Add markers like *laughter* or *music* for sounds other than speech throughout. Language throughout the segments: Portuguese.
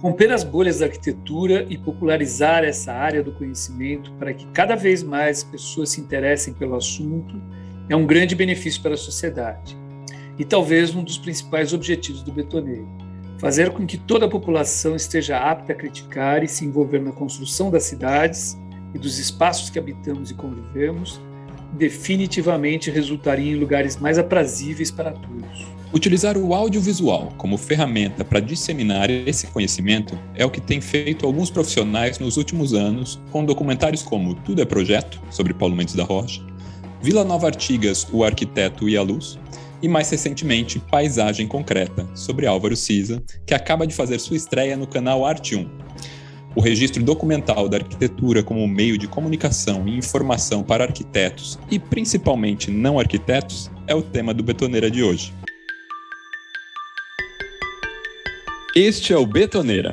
Romper as bolhas da arquitetura e popularizar essa área do conhecimento para que cada vez mais pessoas se interessem pelo assunto é um grande benefício para a sociedade e talvez um dos principais objetivos do betoneiro. Fazer com que toda a população esteja apta a criticar e se envolver na construção das cidades e dos espaços que habitamos e convivemos, definitivamente resultaria em lugares mais aprazíveis para todos. Utilizar o audiovisual como ferramenta para disseminar esse conhecimento é o que tem feito alguns profissionais nos últimos anos, com documentários como Tudo é Projeto, sobre Paulo Mendes da Rocha, Vila Nova Artigas, O Arquiteto e a Luz, e mais recentemente Paisagem Concreta, sobre Álvaro Siza, que acaba de fazer sua estreia no canal Arte 1. O registro documental da arquitetura como meio de comunicação e informação para arquitetos e principalmente não arquitetos é o tema do Betoneira de hoje. Este é o Betoneira,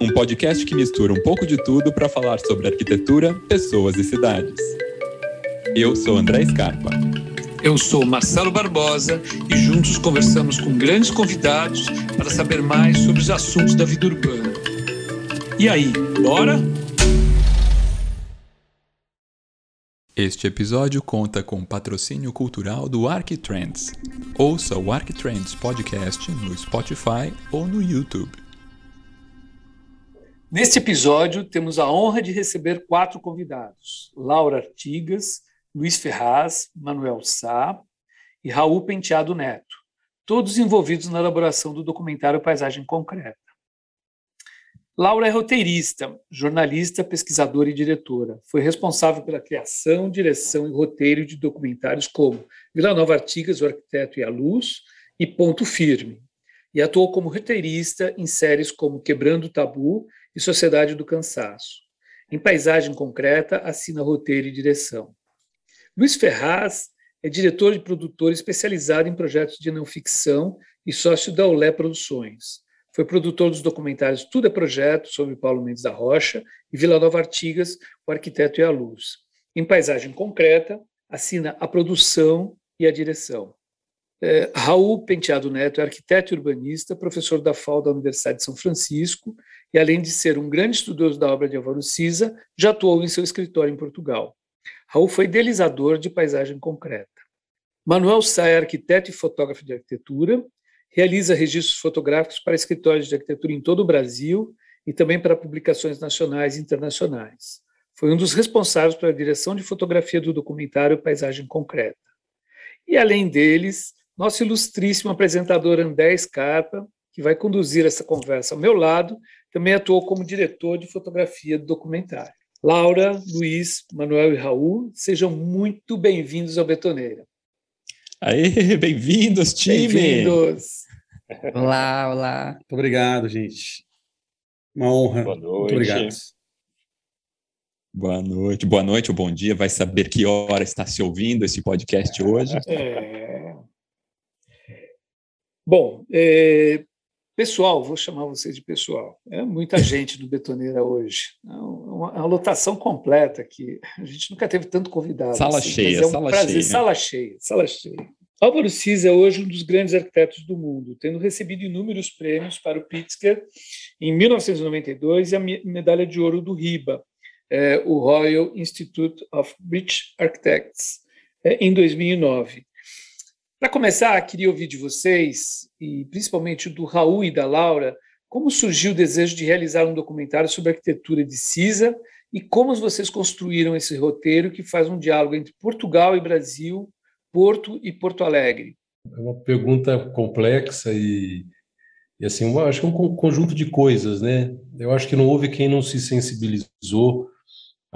um podcast que mistura um pouco de tudo para falar sobre arquitetura, pessoas e cidades. Eu sou André Scarpa. Eu sou Marcelo Barbosa e juntos conversamos com grandes convidados para saber mais sobre os assuntos da vida urbana. E aí, bora? Este episódio conta com patrocínio cultural do Arquitrends. Ouça o Arquitrends Podcast no Spotify ou no YouTube. Neste episódio, temos a honra de receber quatro convidados: Laura Artigas, Luiz Ferraz, Manuel Sá e Raul Penteado Neto, todos envolvidos na elaboração do documentário Paisagem Concreta. Laura é roteirista, jornalista, pesquisadora e diretora. Foi responsável pela criação, direção e roteiro de documentários como Vila Nova Artigas, O Arquiteto e a Luz e Ponto Firme. E atuou como roteirista em séries como Quebrando o Tabu e Sociedade do Cansaço. Em Paisagem Concreta, assina roteiro e direção. Luiz Ferraz é diretor e produtor especializado em projetos de não ficção e sócio da Olé Produções. Foi produtor dos documentários Tudo é Projeto, sobre Paulo Mendes da Rocha, e Vila Nova Artigas, O Arquiteto e a Luz. Em Paisagem Concreta, assina a produção e a direção. É, Raul Penteado Neto é arquiteto e urbanista, professor da FAO da Universidade de São Francisco, e além de ser um grande estudioso da obra de Álvaro Siza, já atuou em seu escritório em Portugal. Raul foi idealizador de paisagem concreta. Manuel Sá é arquiteto e fotógrafo de arquitetura, realiza registros fotográficos para escritórios de arquitetura em todo o Brasil e também para publicações nacionais e internacionais. Foi um dos responsáveis pela direção de fotografia do documentário Paisagem Concreta. E, além deles, nosso ilustríssimo apresentador André Scarpa, que vai conduzir essa conversa ao meu lado, também atuou como diretor de fotografia do documentário. Laura, Luiz, Manuel e Raul, sejam muito bem-vindos ao Betoneira. Aê, *laughs* bem-vindos, time! Bem-vindos! Olá, olá. Muito obrigado, gente. Uma honra. Boa noite. Muito obrigado. Boa noite, boa noite ou bom dia. Vai saber que hora está se ouvindo esse podcast hoje. É... Bom, é... pessoal, vou chamar vocês de pessoal. É muita *laughs* gente no Betoneira hoje. É uma, uma lotação completa aqui. A gente nunca teve tanto convidado. Sala assim, cheia, é um sala prazer. cheia. Sala cheia, sala cheia. Álvaro Cis é hoje um dos grandes arquitetos do mundo, tendo recebido inúmeros prêmios para o Pritzker em 1992 e a me- medalha de ouro do RIBA, eh, o Royal Institute of British Architects, eh, em 2009. Para começar, queria ouvir de vocês, e principalmente do Raul e da Laura, como surgiu o desejo de realizar um documentário sobre a arquitetura de Cisa e como vocês construíram esse roteiro que faz um diálogo entre Portugal e Brasil, Porto e Porto Alegre. É uma pergunta complexa e, e assim, uma, acho que é um con- conjunto de coisas, né? Eu acho que não houve quem não se sensibilizou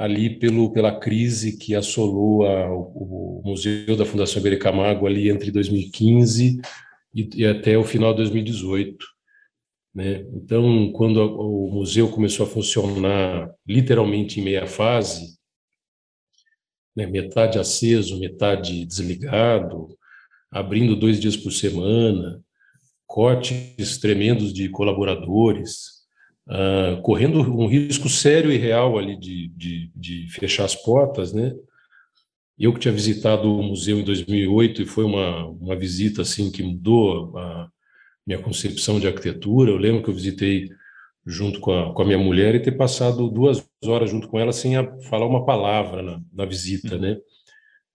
ali pelo, pela crise que assolou a- o, o Museu da Fundação Iberê Camargo ali entre 2015 e, e até o final de 2018. Né? Então, quando a- o museu começou a funcionar literalmente em meia fase, né, metade aceso, metade desligado, abrindo dois dias por semana, cortes tremendos de colaboradores, ah, correndo um risco sério e real ali de, de, de fechar as portas, né? Eu que tinha visitado o museu em 2008 e foi uma, uma visita assim que mudou a, minha concepção de arquitetura. Eu lembro que eu visitei junto com a, com a minha mulher e ter passado duas horas junto com ela sem a, falar uma palavra na, na visita, né?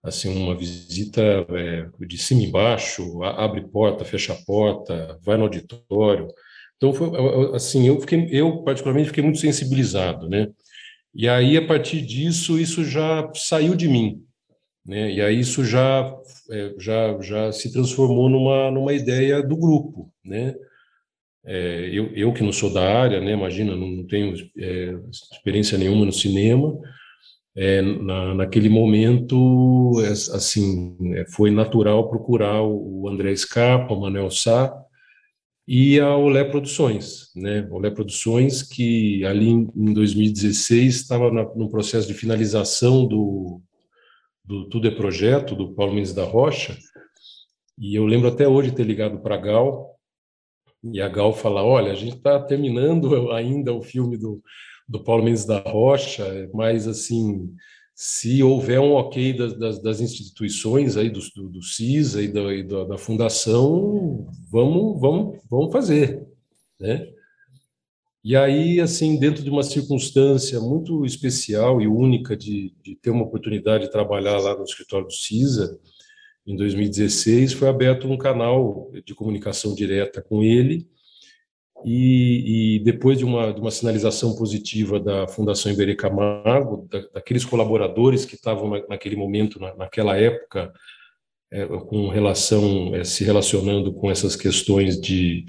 Assim, uma visita é, de cima e embaixo, abre porta, fecha porta, vai no auditório. Então, foi, assim, eu, fiquei, eu particularmente fiquei muito sensibilizado, né? E aí, a partir disso, isso já saiu de mim, né? E aí isso já, é, já, já se transformou numa, numa ideia do grupo, né? É, eu, eu que não sou da área, né, imagina, não tenho é, experiência nenhuma no cinema, é, na, naquele momento, é, assim, é, foi natural procurar o André Scarpa, o Manuel Sá e a Olé Produções, né, Olé Produções que ali em, em 2016 estava no processo de finalização do, do Tudo é Projeto, do Paulo Mendes da Rocha, e eu lembro até hoje ter ligado para a Gal, e a Gal fala: Olha, a gente está terminando *laughs* ainda o filme do, do Paulo Mendes da Rocha, mas assim, se houver um ok das, das, das instituições aí do, do, do CISA e, da, e da, da, fundação, vamos, vamos, vamos fazer, né? E aí, assim, dentro de uma circunstância muito especial e única de, de ter uma oportunidade de trabalhar lá no escritório do CISA, em 2016, foi aberto um canal de comunicação direta com ele, e, e depois de uma, de uma, sinalização positiva da Fundação Iberê Camargo, da, daqueles colaboradores que estavam na, naquele momento, na, naquela época, é, com relação, é, se relacionando com essas questões de,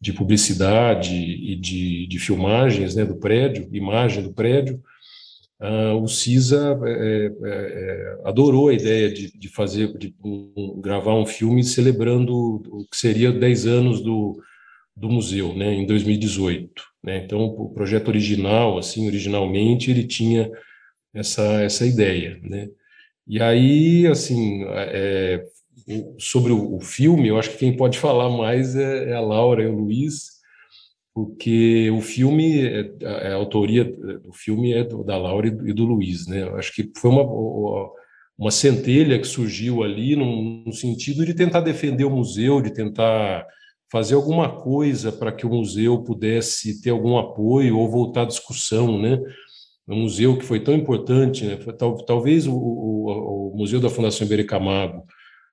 de publicidade e de, de filmagens né, do prédio, imagem do prédio, Uh, o CISA é, é, é, adorou a ideia de, de fazer, de um, gravar um filme celebrando o que seria 10 anos do, do museu, né, em 2018. Né? Então, o projeto original, assim, originalmente, ele tinha essa, essa ideia, né? E aí, assim, é, sobre o, filme, eu acho que quem pode falar mais é, é a Laura e o Luiz, porque o filme, é, a, autoria do filme é do, da Laura e do Luiz, né? Eu acho que foi uma, uma centelha que surgiu ali no sentido de tentar defender o museu, de tentar fazer alguma coisa para que o museu pudesse ter algum apoio ou voltar à discussão, né? Um museu que foi tão importante, né? talvez o, o, o Museu da Fundação Iberê Camargo,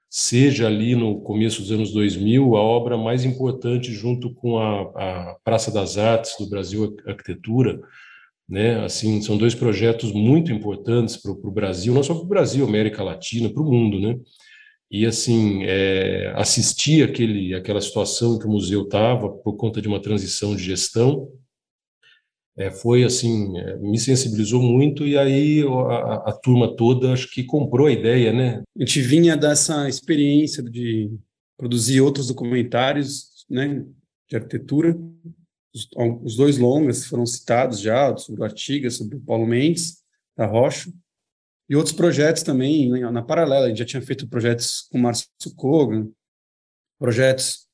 seja ali no começo dos anos 2000 a obra mais importante junto com a, a Praça das Artes do Brasil Arquitetura, né? Assim, são dois projetos muito importantes para o Brasil, não só para o Brasil, América Latina, para o mundo, né? E assim, é, assistir aquele, aquela situação que o museu estava por conta de uma transição de gestão, é, foi assim, é, me sensibilizou muito e aí a, a, turma toda acho que comprou a ideia, né? A gente vinha dessa experiência de produzir outros documentários, né, de arquitetura. Os, os dois longas foram citados já, sobre o Artigas, sobre o Paulo Mendes da Rocha, e outros projetos também né, na paralela. A gente já tinha feito projetos com o Márcio Kogan, projetos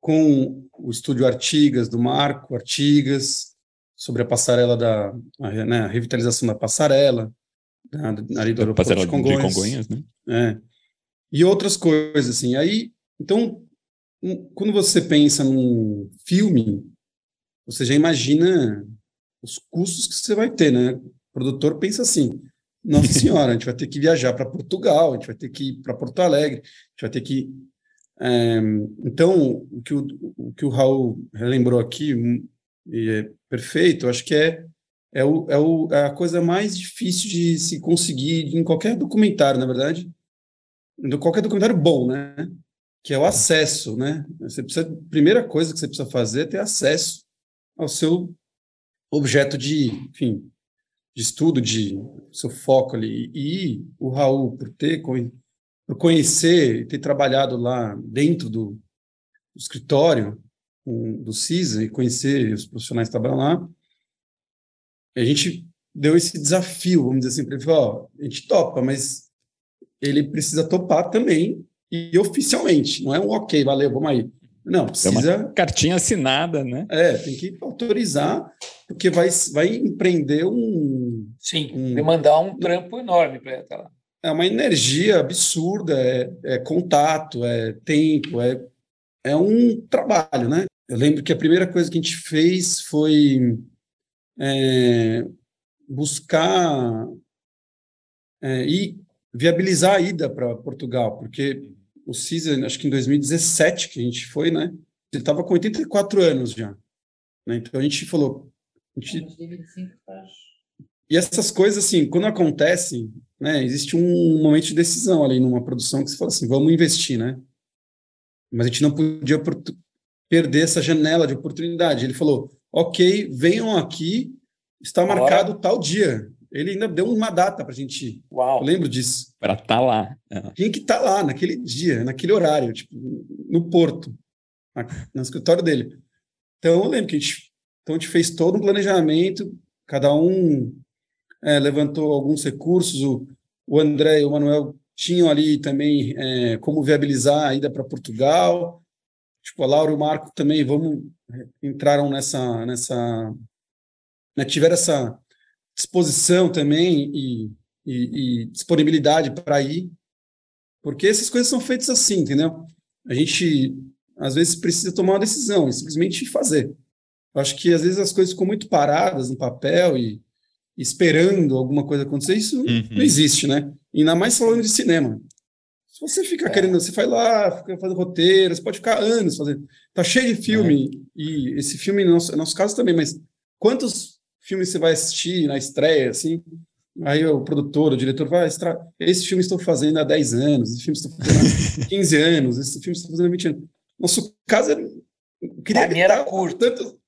com o estúdio Artigas, do Marco Artigas, sobre a passarela da a, né, a revitalização da passarela da, ali do aeroporto de Congonhas, de Congonhas né? É. E outras coisas assim. Aí, então, um, quando você pensa num filme, você já imagina os custos que você vai ter, né? O produtor pensa assim: *laughs* Nossa Senhora, a gente vai ter que viajar para Portugal, a gente vai ter que ir para Porto Alegre, a gente vai ter que é, então, o que o, o que o Raul relembrou aqui, é perfeito, acho que é, é, o, é, o, é a coisa mais difícil de se conseguir em qualquer documentário, na verdade, qualquer documentário bom, né? Que é o acesso, né? Você precisa, a primeira coisa que você precisa fazer é ter acesso ao seu objeto de, enfim, de estudo, de seu foco ali. E o Raul, por ter por conhecer ter trabalhado lá dentro do, do escritório, do CISA e conhecer os profissionais que trabalham lá, a gente deu esse desafio, vamos dizer assim, para ele, ó, a gente topa, mas ele precisa topar também e oficialmente, não é um ok, valeu, vamos aí. Não, precisa... É uma cartinha assinada, né? É, tem que autorizar, porque vai, vai empreender um... Sim, um, demandar um trampo enorme para estar lá. É uma energia absurda, é, é contato, é tempo, é é um trabalho, né? Eu lembro que a primeira coisa que a gente fez foi é, buscar é, e viabilizar a ida para Portugal, porque o CISA, acho que em 2017 que a gente foi, né? Ele estava com 84 anos já. Né? Então a gente falou. A gente... E essas coisas, assim, quando acontecem, né, existe um momento de decisão ali numa produção que você fala assim: vamos investir, né? Mas a gente não podia perder essa janela de oportunidade. Ele falou: ok, venham aqui, está marcado tal dia. Ele ainda deu uma data para a gente ir. Uau. Eu lembro disso. Para estar tá lá. É. Tinha que estar tá lá, naquele dia, naquele horário, tipo, no Porto, no escritório dele. Então, eu lembro que a gente, então a gente fez todo um planejamento, cada um é, levantou alguns recursos, o, o André e o Manuel tinham ali também é, como viabilizar a ida para Portugal, tipo, a Laura e o Marco também vamos, é, entraram nessa, nessa né, tiveram essa disposição também e, e, e disponibilidade para ir, porque essas coisas são feitas assim, entendeu? A gente, às vezes, precisa tomar uma decisão e simplesmente fazer. Eu acho que, às vezes, as coisas ficam muito paradas no papel e esperando alguma coisa acontecer, isso uhum. não existe, né? E ainda mais falando de cinema. Se você fica é. querendo, você vai lá, fica fazendo roteiro, você pode ficar anos fazendo. Tá cheio de filme, é. e esse filme, no nosso, no nosso caso também, mas quantos filme você vai assistir na estreia, assim, aí o produtor, o diretor vai, extra... esse filme estou fazendo há 10 anos, esse filme estou fazendo há *laughs* 15 anos, esse filme estou fazendo há 20 anos. Nosso caso era... Queria a minha era curto. Tanto...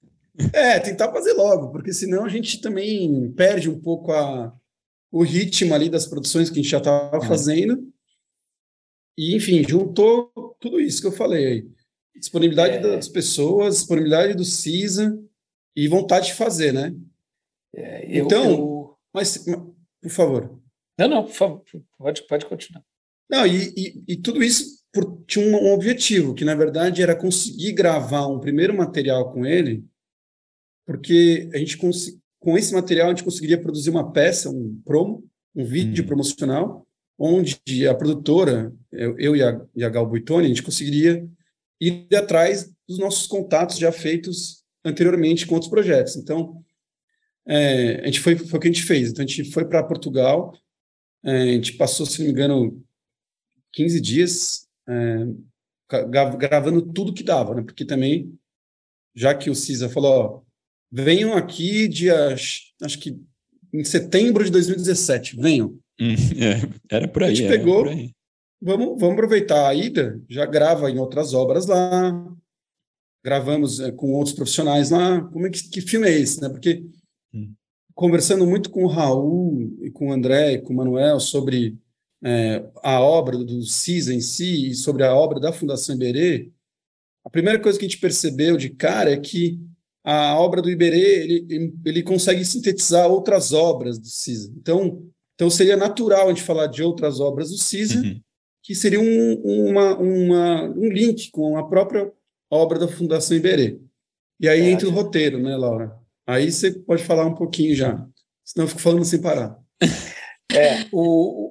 É, tentar fazer logo, porque senão a gente também perde um pouco a, o ritmo ali das produções que a gente já estava é. fazendo. E, enfim, juntou tudo isso que eu falei aí. Disponibilidade é. das pessoas, disponibilidade do CISA e vontade de fazer, né? É, eu, então, eu... Mas, por favor. Não, não, por favor, pode, pode continuar. Não, e, e, e tudo isso por, tinha um, um, objetivo, que na verdade era conseguir gravar um primeiro material com ele, porque a gente com esse material a gente conseguiria produzir uma peça, um promo, um vídeo hum. promocional, onde a produtora, eu, e, a, e a Gal Buitoni, a gente conseguiria ir atrás dos nossos contatos já feitos anteriormente com outros projetos. Então, é, a gente foi, foi o que a gente fez. Então, a gente foi para Portugal, é, a gente passou, se não me engano, 15 dias é, gravando tudo que dava, né? Porque também, já que o Cisa falou, ó, venham aqui dia, acho que em setembro de 2017, venham. Hum, é, era por aí. A gente pegou, vamos, vamos aproveitar a ida, já grava em outras obras lá, gravamos é, com outros profissionais lá, como é que, que filme é esse, né? Porque conversando muito com o Raul e com o André e com o Manuel sobre é, a obra do CISA em si e sobre a obra da Fundação Iberê, a primeira coisa que a gente percebeu de cara é que a obra do Iberê ele, ele consegue sintetizar outras obras do CISA. Então, então seria natural a gente falar de outras obras do CISA, uhum. que seria um, uma, uma, um link com a própria obra da Fundação Iberê. E aí é, entra o roteiro, né, Laura? Aí você pode falar um pouquinho já, senão eu fico falando sem parar. *laughs* É, o,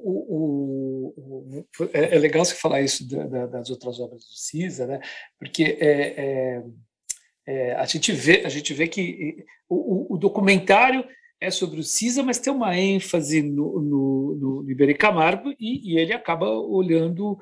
o, o, é, é legal você falar isso da, da, das outras obras do CISA, né? porque é, é, é, a, gente vê, a gente vê que o, documentário é sobre o CISA, mas tem uma ênfase no, no, no Iberê Camargo e, e ele acaba olhando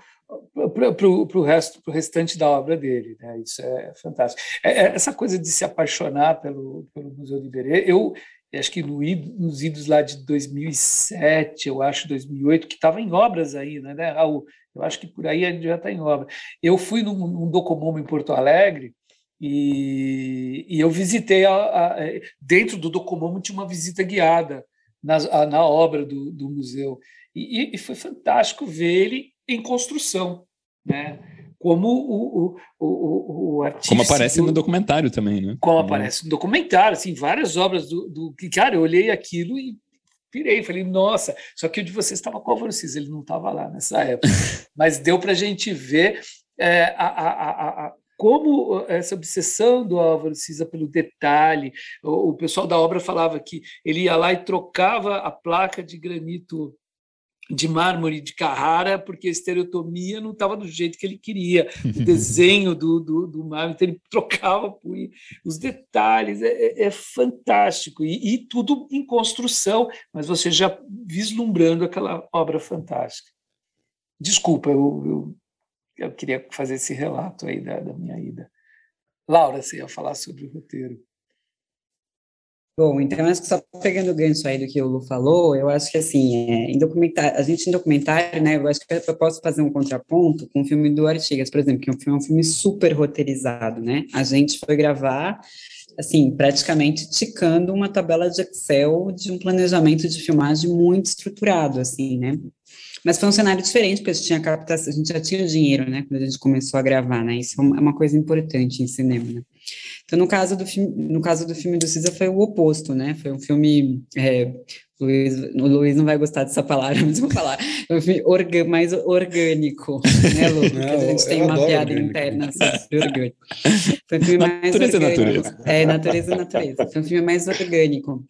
para o resto, para o restante da obra dele. Né? Isso é fantástico. É, é, essa coisa de se apaixonar pelo, pelo Museu de Iberê, eu acho que no, nos idos lá de 2007, eu acho, 2008, que estava em obras ainda, né, Raul? Eu acho que por aí já está em obra. Eu fui num, num em Porto Alegre, e, e, eu visitei a, a, dentro do Docomomo tinha uma visita guiada na, a, na obra do, do museu e, e, foi fantástico ver ele em construção, né? Como o, o, o, o artista. Como aparece no documentário também, né? Como aparece no documentário, assim, várias obras do, do. Cara, eu olhei aquilo e pirei, falei, nossa, só que o de vocês estava com o Álvaro Cis, ele não estava lá nessa época. *laughs* Mas deu para a gente ver é, a, a, a, como essa obsessão do Álvaro Cisa pelo detalhe, o, o, pessoal da obra falava que ele ia lá e trocava a placa de granito de mármore de Carrara, porque a estereotomia não estava do jeito que ele queria. O *laughs* desenho do, do, do mármore, então ele *laughs* trocava por os detalhes, é, é, é fantástico. E, e, tudo em construção, mas você já vislumbrando aquela obra fantástica. Desculpa, eu, eu, eu queria fazer esse relato aí da, da minha ida. Laura, você ia falar sobre o roteiro. Bom, então acho que só pegando o gancho aí do que o Lu falou, eu acho que assim, é, em documentário, a gente em documentário, né, eu acho que eu posso fazer um contraponto com o filme do Artigas, por exemplo, que é um filme, é um filme super roteirizado, né? A gente foi gravar assim, praticamente ticando uma tabela de Excel de um planejamento de filmagem muito estruturado, assim, né? Mas foi um cenário diferente, porque a gente tinha captação, a gente já tinha dinheiro, né, quando a gente começou a gravar, né? Isso é uma coisa importante em cinema, né? Então, no caso do filme, no caso do filme do Cisa foi o oposto, né? Foi um filme é, Luiz, o Luiz não vai gostar dessa palavra, *laughs* mas vou falar. É um filme orga, mais orgânico, né, Lu? *laughs* Porque a gente tem uma piada orgânico. interna sobre orgânico. Foi um filme mais natureza, orgânico. Natureza. É, natureza, natureza. Foi um filme mais orgânico.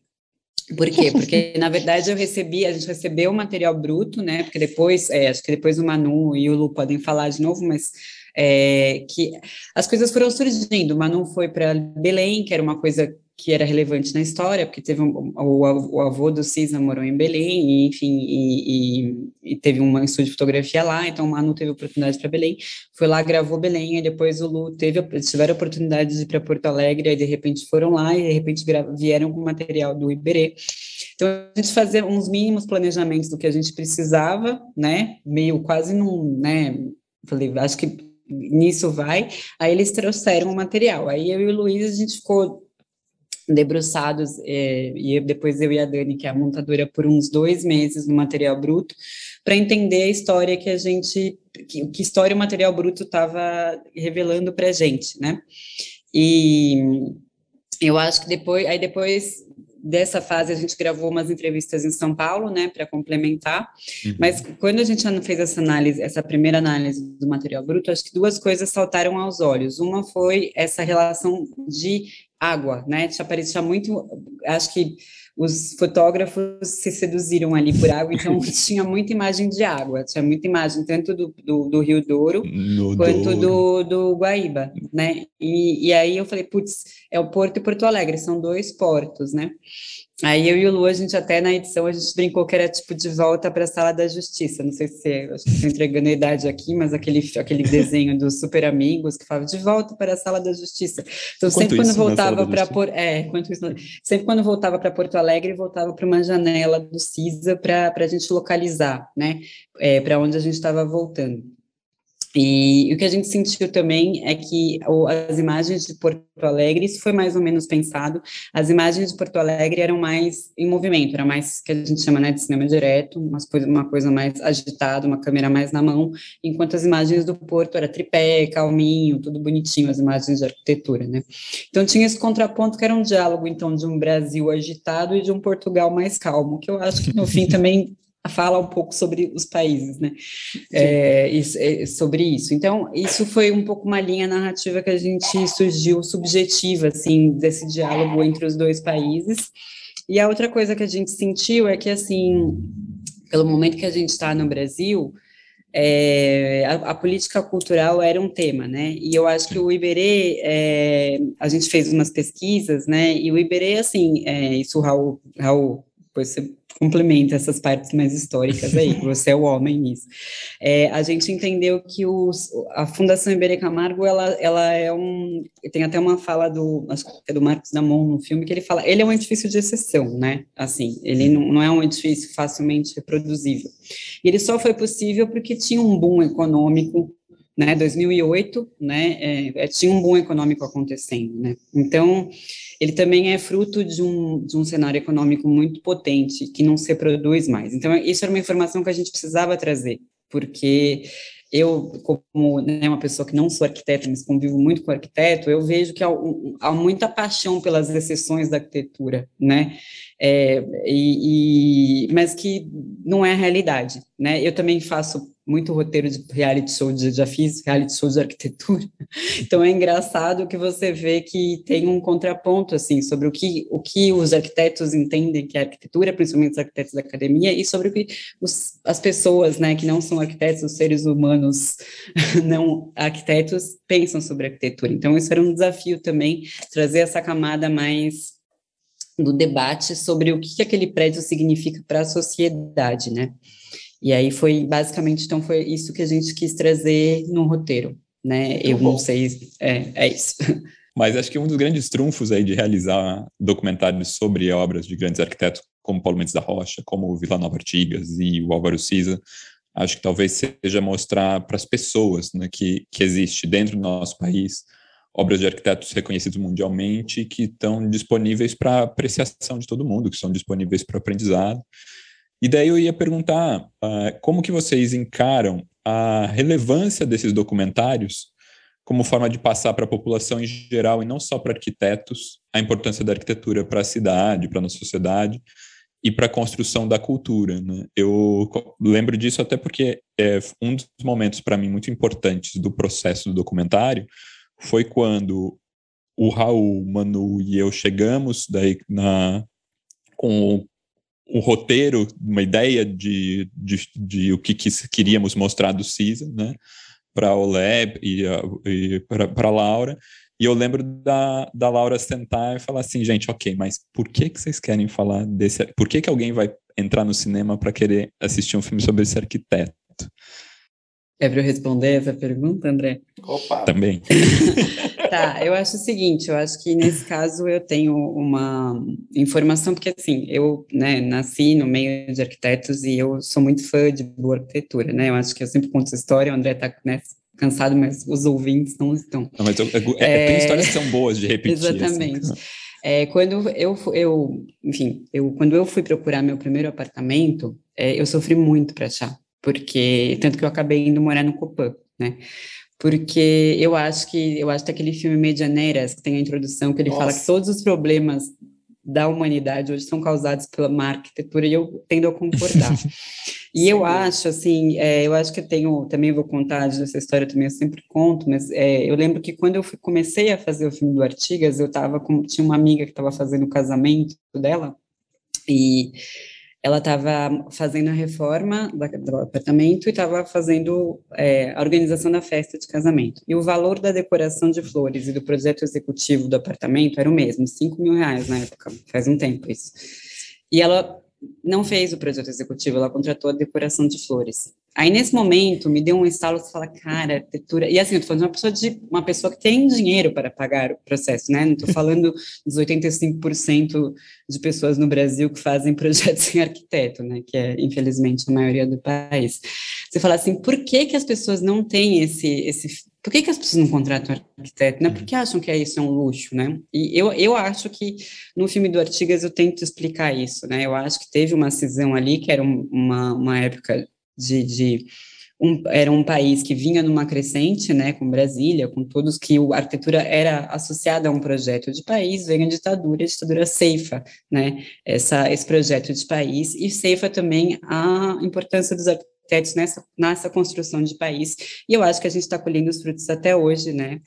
Por quê? Porque, na verdade, eu recebi, a gente recebeu o material bruto, né? Porque depois, é, acho que depois o Manu e o Lu podem falar de novo, mas é, que as coisas foram surgindo. O Manu foi para Belém, que era uma coisa que era relevante na história, porque teve um, o, avô do Cisa morou em Belém, e, enfim, e, e, e, teve um estúdio de fotografia lá, então o Manu teve oportunidade para Belém, foi lá, gravou Belém, e depois o Lu teve, tiveram oportunidade de ir para Porto Alegre, aí de repente foram lá, e de repente vieram com material do Iberê, então, a gente fazia uns mínimos planejamentos do que a gente precisava, né, meio quase num, né, falei, acho que nisso vai, aí eles trouxeram o material, aí eu e o Luiz, a gente ficou debruçados, é, e depois eu e a Dani, que é a montadora, por uns dois meses no material bruto, para entender a história que a gente, que, que história o material bruto estava revelando para a gente, né? E eu acho que depois, aí depois dessa fase a gente gravou umas entrevistas em São Paulo, né, para complementar. Uhum. Mas quando a gente fez essa análise, essa primeira análise do material bruto, acho que duas coisas saltaram aos olhos. Uma foi essa relação de água, né? Tinha aparecido muito, acho que os fotógrafos se seduziram ali por água, então *laughs* tinha muita imagem de água, tinha muita imagem tanto do, do, do Rio Douro no quanto do, do Guaíba, né? E, e aí eu falei, putz, é o Porto e Porto Alegre, são dois portos, né? Aí eu e o Lu, a gente até na edição, a gente brincou que era tipo de volta para a sala da justiça. Não sei se estou entregando a idade aqui, mas aquele, aquele desenho dos super amigos que falava de volta para a sala da justiça. Então, sempre quando voltava para por, é, quanto isso, sempre quando voltava para Porto Alegre, voltava para uma janela do CISA para a gente localizar, né? É, para onde a gente estava voltando. E o que a gente sentiu também é que as imagens de Porto Alegre, isso foi mais ou menos pensado, as imagens de Porto Alegre eram mais em movimento, era mais que a gente chama né, de cinema direto, uma coisa, uma coisa mais agitada, uma câmera mais na mão, enquanto as imagens do Porto era tripé, calminho, tudo bonitinho, as imagens de arquitetura, né? Então tinha esse contraponto que era um diálogo, então, de um Brasil agitado e de um Portugal mais calmo, que eu acho que no fim *laughs* também fala um pouco sobre os países, né? É, isso, é, sobre isso. Então, isso foi um pouco uma linha narrativa que a gente surgiu subjetiva, assim, desse diálogo entre os dois países. E a outra coisa que a gente sentiu é que, assim, pelo momento que a gente está no Brasil, é, a, a, política cultural era um tema, né? E eu acho que o Iberê, é, a gente fez umas pesquisas, né? E o Iberê, assim, é, isso o Raul, Raul, depois você complementa essas partes mais históricas aí, você é o homem nisso. É, a gente entendeu que os, a Fundação Iberê Camargo, ela, ela é um, tem até uma fala do, acho que é do Marcos Damon no filme, que ele fala, ele é um edifício de exceção, né, assim, ele não, não é um edifício facilmente reproduzível. E ele só foi possível porque tinha um boom econômico né, 2008, né, é, é, tinha um boom econômico acontecendo, né, então ele também é fruto de um, de um cenário econômico muito potente, que não se produz mais. Então, isso era uma informação que a gente precisava trazer, porque eu, como né, uma pessoa que não sou arquiteta, mas convivo muito com arquiteto, eu vejo que há, há muita paixão pelas exceções da arquitetura, né? É, e, e, mas que não é a realidade, né? Eu também faço muito roteiro de reality show, de, já fiz reality show de arquitetura, *laughs* então é engraçado que você vê que tem um contraponto, assim, sobre o que, o que os arquitetos entendem que é arquitetura, principalmente os arquitetos da academia, e sobre o que os, as pessoas, né, que não são arquitetos, os seres humanos *laughs* não arquitetos, pensam sobre arquitetura. Então, isso era um desafio também, trazer essa camada mais do debate sobre o que aquele prédio significa para a sociedade, né? E aí foi basicamente, então foi isso que a gente quis trazer no roteiro, né? Muito Eu bom. não sei, é, é isso. *laughs* Mas acho que um dos grandes trunfos aí de realizar documentários sobre obras de grandes arquitetos como Paulo Mendes da Rocha, como o Vila Nova Artigas e o Álvaro Siza, acho que talvez seja mostrar para as pessoas né, que, que existe dentro do nosso país obras de arquitetos reconhecidos mundialmente que estão disponíveis para apreciação de todo mundo, que são disponíveis para aprendizado. E daí eu ia perguntar uh, como que vocês encaram a relevância desses documentários como forma de passar para a população em geral e não só para arquitetos a importância da arquitetura para a cidade, para a nossa sociedade e para a construção da cultura. Né? Eu lembro disso até porque é um dos momentos para mim muito importantes do processo do documentário foi quando o Raul, Manu e eu chegamos daí na, com o, roteiro, uma ideia de, de, de o que, que queríamos mostrar do CISA, né, para o Leb e, e para Laura. E eu lembro da, da Laura sentar e falar assim, gente, ok, mas por que, que vocês querem falar desse... Por que, que alguém vai entrar no cinema para querer assistir um filme sobre esse arquiteto? É para eu responder essa pergunta, André? Opa! Também. *laughs* tá, eu acho o seguinte, eu acho que nesse caso eu tenho uma informação, porque assim, eu né, nasci no meio de arquitetos e eu sou muito fã de boa arquitetura, né? Eu acho que eu sempre conto essa história, o André está né, cansado, mas os ouvintes não estão. Não, mas eu, é, é, tem histórias que são boas de repetir. Assim. Exatamente. Assim. É, quando eu, eu, enfim, eu, quando eu fui procurar meu primeiro apartamento, é, eu sofri muito para achar porque tanto que eu acabei indo morar no Copan, né? Porque eu acho que eu acho que aquele filme Medianeiras, que tem a introdução que ele Nossa. fala que todos os problemas da humanidade hoje são causados pela má arquitetura e eu tendo a concordar. *laughs* e eu acho, assim, é, eu acho que eu tenho, também vou contar dessa história também, eu sempre conto, mas é, eu lembro que quando eu fui, comecei a fazer o filme do Artigas, eu tava com, tinha uma amiga que estava fazendo o casamento dela, e ela estava fazendo a reforma do apartamento e estava fazendo é, a organização da festa de casamento. E o valor da decoração de flores e do projeto executivo do apartamento era o mesmo, 5 mil reais na época, faz um tempo isso. E ela não fez o projeto executivo, ela contratou a decoração de flores. Aí, nesse momento, me deu um estalo, você fala, cara, arquitetura... E assim, eu tô falando de uma pessoa, de, uma pessoa que tem dinheiro para pagar o processo, né? Não estou falando dos 85% de pessoas no Brasil que fazem projetos *laughs* sem arquiteto, né? Que é, infelizmente, a maioria do país. Você fala assim, por que que as pessoas não têm esse... esse por que, que as pessoas não contratam arquiteto? Né? Porque acham que isso é um luxo, né? E eu, eu acho que no filme do Artigas eu tento explicar isso, né? Eu acho que teve uma cisão ali, que era uma, uma época de, de um, era um país que vinha numa crescente, né, com Brasília, com todos que a arquitetura era associada a um projeto de país, veio a ditadura, a ditadura ceifa, né, essa, esse projeto de país, e ceifa também a importância dos arquitetos arquitetos nessa, nessa construção de país, e eu acho que a gente está colhendo os frutos até hoje, né?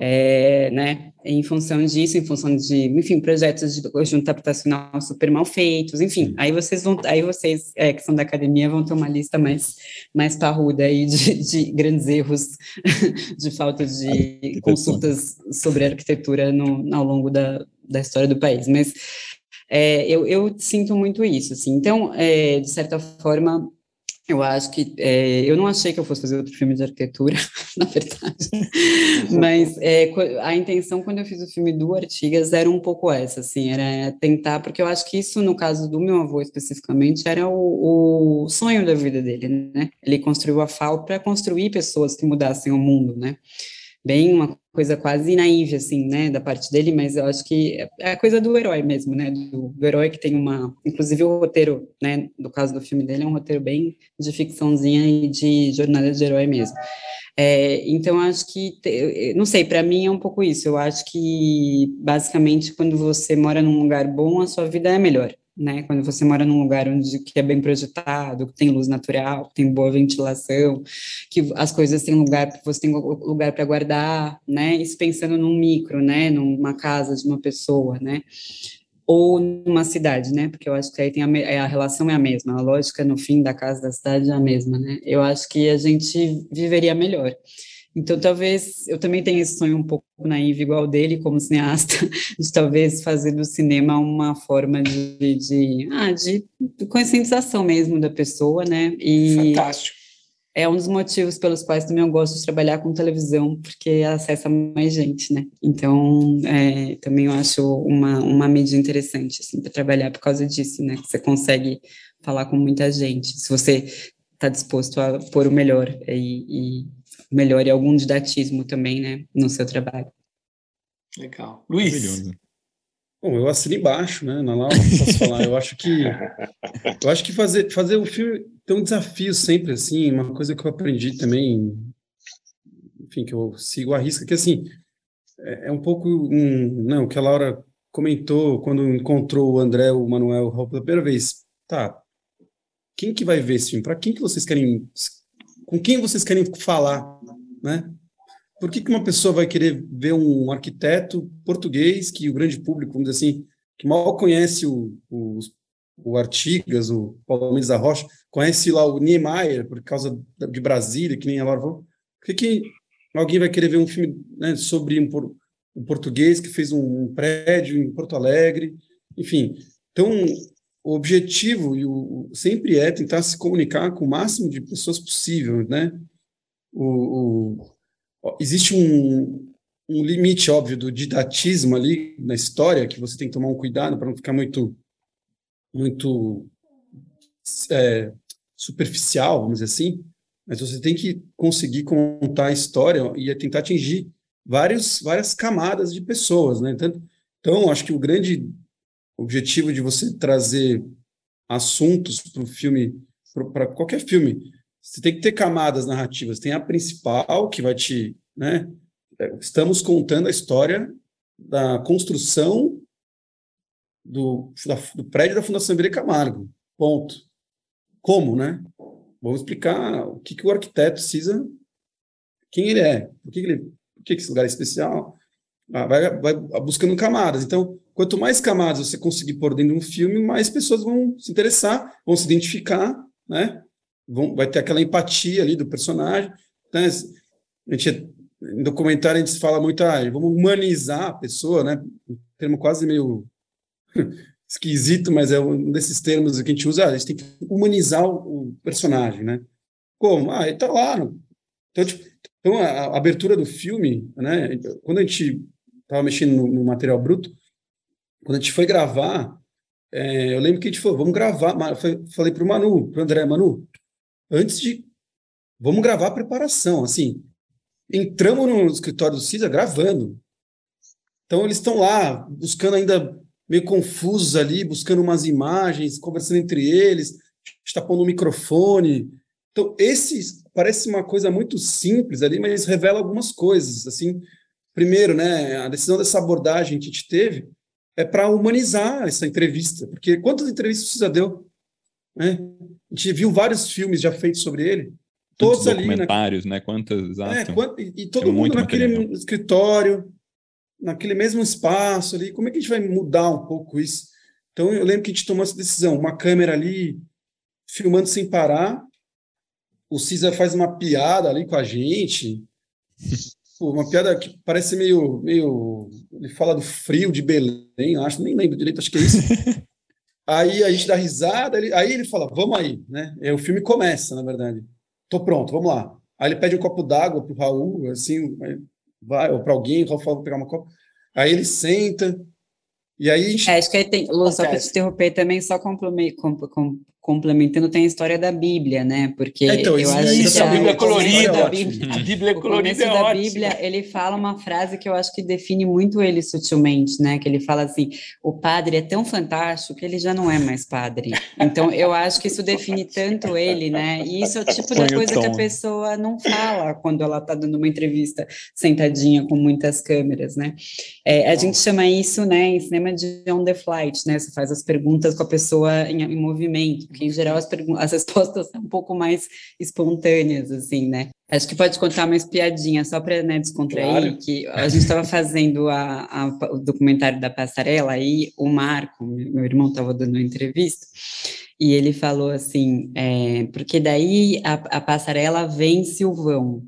É, né? Em função disso, em função de, enfim, projetos de conjunto habitacional super mal feitos, enfim, aí vocês vão, aí vocês é, que são da academia vão ter uma lista mais, mais parruda aí de, de grandes erros, *laughs* de falta de consultas sobre arquitetura no, ao longo da, da história do país, mas é, eu, eu, sinto muito isso, assim, então, é, de certa forma, eu acho que é, eu não achei que eu fosse fazer outro filme de arquitetura, *laughs* na verdade, mas é, a intenção quando eu fiz o filme do Artigas era um pouco essa, assim, era tentar, porque eu acho que isso no caso do meu avô especificamente era o, o sonho da vida dele, né? Ele construiu a FAO para construir pessoas que mudassem o mundo, né? Bem uma coisa quase naiva, assim, né, da parte dele, mas eu acho que é a coisa do herói mesmo, né, do, do, herói que tem uma, inclusive o roteiro, né, do caso do filme dele é um roteiro bem de ficçãozinha e de jornada de herói mesmo. É, então, acho que, não sei, para mim é um pouco isso, eu acho que, basicamente, quando você mora num lugar bom, a sua vida é melhor, né? Quando você mora num lugar onde que é bem projetado, que tem luz natural, que tem boa ventilação, que as coisas têm lugar, você tem lugar para guardar, né? Isso pensando num micro, né? Numa casa de uma pessoa, né? Ou numa cidade, né? Porque eu acho que aí tem a, a relação é a mesma, a lógica no fim da casa da cidade é a mesma, né? Eu acho que a gente viveria melhor. Então, talvez eu também tenha esse sonho um pouco naivo, igual dele, como cineasta, *laughs* de talvez fazer do cinema uma forma de, de, ah, de conscientização mesmo da pessoa, né? E Fantástico. É um dos motivos pelos quais também eu gosto de trabalhar com televisão, porque acessa mais gente, né? Então, é, também eu acho uma, uma mídia interessante, assim, para trabalhar por causa disso, né? Que você consegue falar com muita gente, se você está disposto a pôr o melhor e, e melhore algum didatismo também, né, no seu trabalho. Legal. Luiz. Bom, eu assino embaixo, né? Na Laura, posso falar. Eu acho que *laughs* eu acho que fazer fazer o um filme tem um desafio sempre assim, uma coisa que eu aprendi também, enfim, que eu sigo a risca, que assim é, é um pouco um, não, o que a Laura comentou quando encontrou o André, o Manuel, pela primeira vez. Tá. Quem que vai ver esse filme? Para quem que vocês querem com quem vocês querem falar, né? Por que, que uma pessoa vai querer ver um arquiteto português que o grande público, vamos dizer assim, que mal conhece o, o, o Artigas, o Paulo Mendes da Rocha, conhece lá o Niemeyer por causa de Brasília, que nem a Laura falou. Por que, que alguém vai querer ver um filme né, sobre um, um português que fez um, um prédio em Porto Alegre? Enfim, então o objetivo e o, sempre é tentar se comunicar com o máximo de pessoas possível, né? O, o, existe um, um limite óbvio do didatismo ali na história que você tem que tomar um cuidado para não ficar muito muito é, superficial, vamos dizer assim, mas você tem que conseguir contar a história e tentar atingir vários, várias camadas de pessoas, né? Então, então acho que o grande objetivo de você trazer assuntos para o filme, para qualquer filme, você tem que ter camadas narrativas. Tem a principal, que vai te. Né, é, estamos contando a história da construção do, da, do prédio da Fundação Vila Camargo. Ponto. Como, né? Vamos explicar o que, que o arquiteto precisa, quem ele é, por que, que ele, por que, que esse lugar é especial, ah, vai, vai buscando camadas. Então, quanto mais camadas você conseguir pôr dentro de um filme, mais pessoas vão se interessar, vão se identificar, né? Vão, vai ter aquela empatia ali do personagem. Então, a gente, em documentário a gente fala muito, ah, vamos humanizar a pessoa, né? Um termo quase meio *laughs* esquisito, mas é um desses termos que a gente usa, ah, a gente tem que humanizar o, personagem, né? Como? Ah, ele tá lá. Então, tipo, então a, abertura do filme, né? Quando a gente estava mexendo no, no, material bruto. Quando a gente foi gravar, é, eu lembro que a gente falou, vamos gravar. Falei para o Manu, para o André, Manu, antes de. Vamos gravar a preparação. Assim, entramos no escritório do CISA gravando. Então, eles estão lá, buscando ainda meio confusos ali, buscando umas imagens, conversando entre eles, está pondo o microfone. Então, esse parece uma coisa muito simples ali, mas revela algumas coisas, assim, primeiro, né, a decisão dessa abordagem que a gente teve é para humanizar essa entrevista, porque quantas entrevistas você já deu? Né? A gente viu vários filmes já feitos sobre ele, todos ali. Documentários, na... né? Quantas. É, quant... E, todo Tem mundo naquele material. escritório, naquele mesmo espaço ali. Como é que a gente vai mudar um pouco isso? Então, eu lembro que a gente tomou essa decisão, uma câmera ali filmando sem parar. O Cisa faz uma piada ali com a gente uma piada que parece meio, meio. Ele fala do frio de Belém, acho, nem lembro direito, acho que é isso. *laughs* aí a gente dá risada, ele, aí ele fala, vamos aí, né? E o filme começa, na verdade. Tô pronto, vamos lá. Aí ele pede um copo d'água pro Raul, assim, vai, ou para alguém, o Raul fala, pegar uma copa. Aí ele senta, e aí. É, acho que aí tem. Lu, só para te interromper também, só complementando, tem a história da Bíblia, né? Porque é, então, eu acho isso, que a Bíblia colorida, a Bíblia, a Bíblia colorida é da. Bíblia, ele fala uma frase que eu acho que define muito ele sutilmente, né? Que ele fala assim: o padre é tão fantástico que ele já não é mais padre. Então, eu acho que isso define tanto ele, né? E isso é o tipo de coisa que a pessoa não fala quando ela está dando uma entrevista sentadinha com muitas câmeras, né? É, a gente chama isso, né, em cinema de on the flight, né? Você faz as perguntas com a pessoa em, em movimento, porque em geral as, as respostas são um pouco mais espontâneas, assim, né? Acho que pode contar uma espiadinha, só para né, descontrair, claro. que a gente estava fazendo a, a, o documentário da passarela, aí o Marco, meu irmão estava dando uma entrevista, e ele falou assim, é, porque daí a, a passarela vence o vão,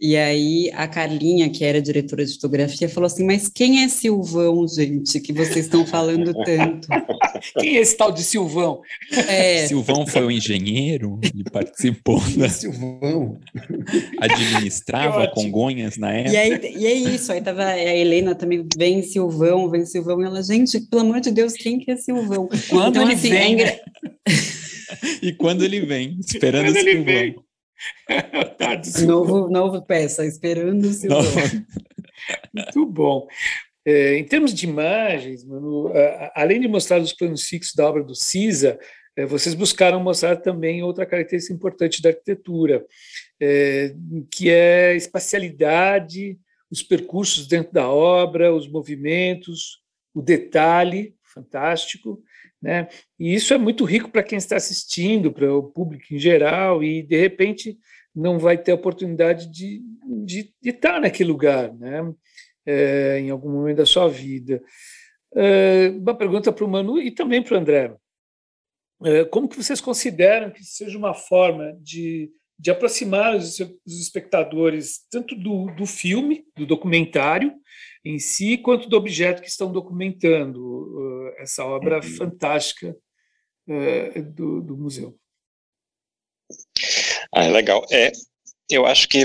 e aí a Carlinha, que era diretora de fotografia, falou assim: Mas quem é Silvão, gente, que vocês estão falando tanto? *laughs* quem é esse tal de Silvão? É. Silvão foi o engenheiro e participou da. Silvão. Administrava *laughs* Congonhas na época. E, aí, e é isso, aí tava a Helena também, vem Silvão, vem Silvão, e ela, gente, pelo amor de Deus, quem que é Silvão? Quando então, ele assim, vem. É *laughs* e quando ele vem, esperando quando Silvão. Ele vem. *laughs* novo, novo peça, esperando o seu *laughs* Muito bom. É, em termos de imagens, Manu, além de mostrar os planos fixos da obra do Cisa, é, vocês buscaram mostrar também outra característica importante da arquitetura, é, que é a espacialidade, os percursos dentro da obra, os movimentos, o detalhe fantástico, né? E isso é muito rico para quem está assistindo, para o público em geral, e de repente não vai ter a oportunidade de, de, de estar naquele lugar, né? É, em algum momento da sua vida. É, uma pergunta para o Manu e também para o André. É, como que vocês consideram que seja uma forma de, de aproximar os, os espectadores tanto do, do filme, do documentário, em si, quanto do objeto que estão documentando uh, essa obra uhum. fantástica uh, do, do, museu. Ah, é legal. É, eu acho que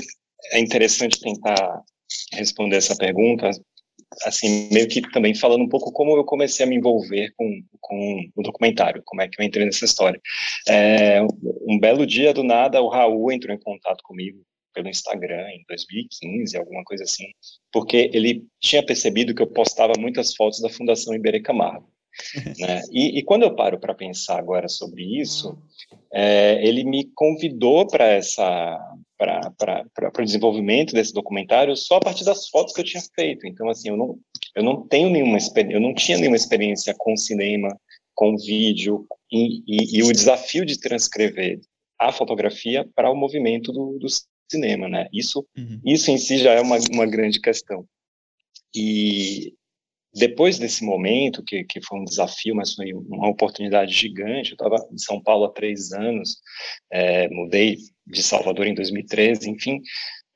é interessante tentar responder essa pergunta, assim, meio que também falando um pouco como eu comecei a me envolver com, com o documentário, como é que eu entrei nessa história. É, um belo dia, do nada, o Raul entrou em contato comigo, pelo Instagram em 2015, alguma coisa assim, porque ele tinha percebido que eu postava muitas fotos da Fundação Iberê Camargo. *laughs* né? E, e, quando eu paro para pensar agora sobre isso, é, ele me convidou para essa para o desenvolvimento desse documentário só a partir das fotos que eu tinha feito. Então, assim, eu não, eu não tenho nenhuma eu não tinha nenhuma experiência com cinema, com vídeo, e, e, e o desafio de transcrever a fotografia para o movimento do, do cinema, né? Isso, uhum. isso em si já é uma, uma grande questão. E depois desse momento, que, que foi um desafio, mas foi uma oportunidade gigante, eu estava em São Paulo há três anos, é, mudei de Salvador em 2013, enfim,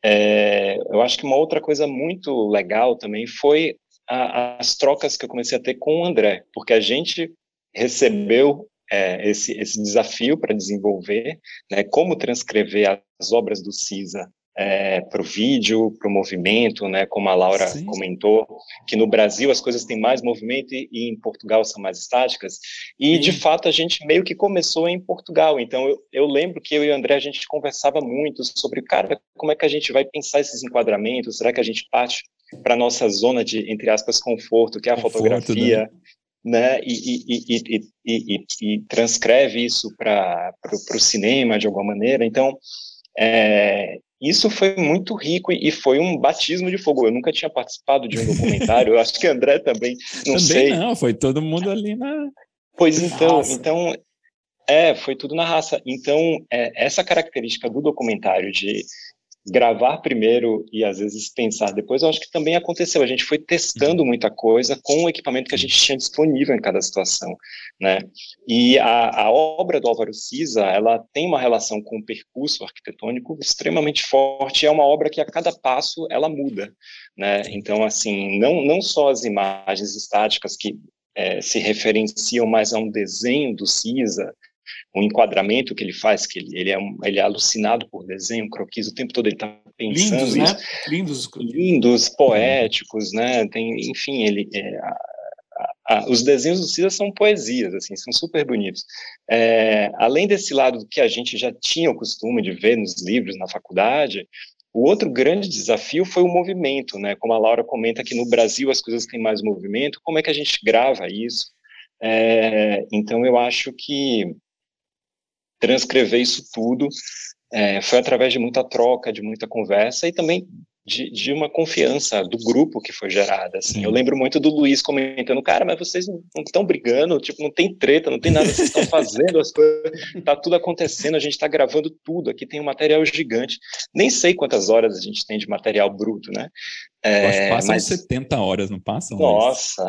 é, eu acho que uma outra coisa muito legal também foi a, as trocas que eu comecei a ter com o André, porque a gente recebeu é, esse, esse desafio para desenvolver, né, como transcrever as obras do CISA é, para o vídeo, para o movimento, né, como a Laura Sim. comentou, que no Brasil as coisas têm mais movimento e, e em Portugal são mais estáticas, e Sim. de fato a gente meio que começou em Portugal, então eu, eu lembro que eu e o André a gente conversava muito sobre, cara, como é que a gente vai pensar esses enquadramentos, será que a gente parte para nossa zona de, entre aspas, conforto, que é a conforto, fotografia, né? Né, e, e, e, e transcreve isso para o cinema de alguma maneira. Então, é, isso foi muito rico e foi um batismo de fogo. Eu nunca tinha participado de um documentário, eu acho que André também, não também sei. não, foi todo mundo ali na. Pois então, então, é, foi tudo na raça. Então, é, essa característica do documentário de gravar primeiro e às vezes pensar depois, eu acho que também aconteceu. A gente foi testando uhum. muita coisa com o equipamento que a gente tinha disponível em cada situação, né? E a, a obra do Álvaro Siza, ela tem uma relação com o percurso arquitetônico extremamente forte. É uma obra que a cada passo ela muda, né? Então, assim, não não só as imagens estáticas que é, se referenciam mais a um desenho do Cisa, um enquadramento que ele faz, que ele, ele, é, ele é alucinado por desenho, croquis, o tempo todo ele está pensando Lindos, isso. né? Lindos. Lindos, poéticos, né? Tem, enfim, ele, é, a, os desenhos do Cisa são poesias, assim, são super bonitos. É, além desse lado que a gente já tinha o costume de ver nos livros na faculdade, o outro grande desafio foi o movimento, né? Como a Laura comenta que no Brasil as coisas têm mais movimento, como é que a gente grava isso? É, então eu acho que transcrever isso tudo é, foi através de muita troca, de muita conversa e também de, de, uma confiança do grupo que foi gerada, assim. Eu lembro muito do Luiz comentando, cara, mas vocês não estão brigando, tipo, não tem treta, não tem nada, vocês estão fazendo as coisas, tá tudo acontecendo, a gente está gravando tudo, aqui tem um material gigante. Nem sei quantas horas a gente tem de material bruto, né? É, acho que passam mas... 70 horas, não passam? Nossa!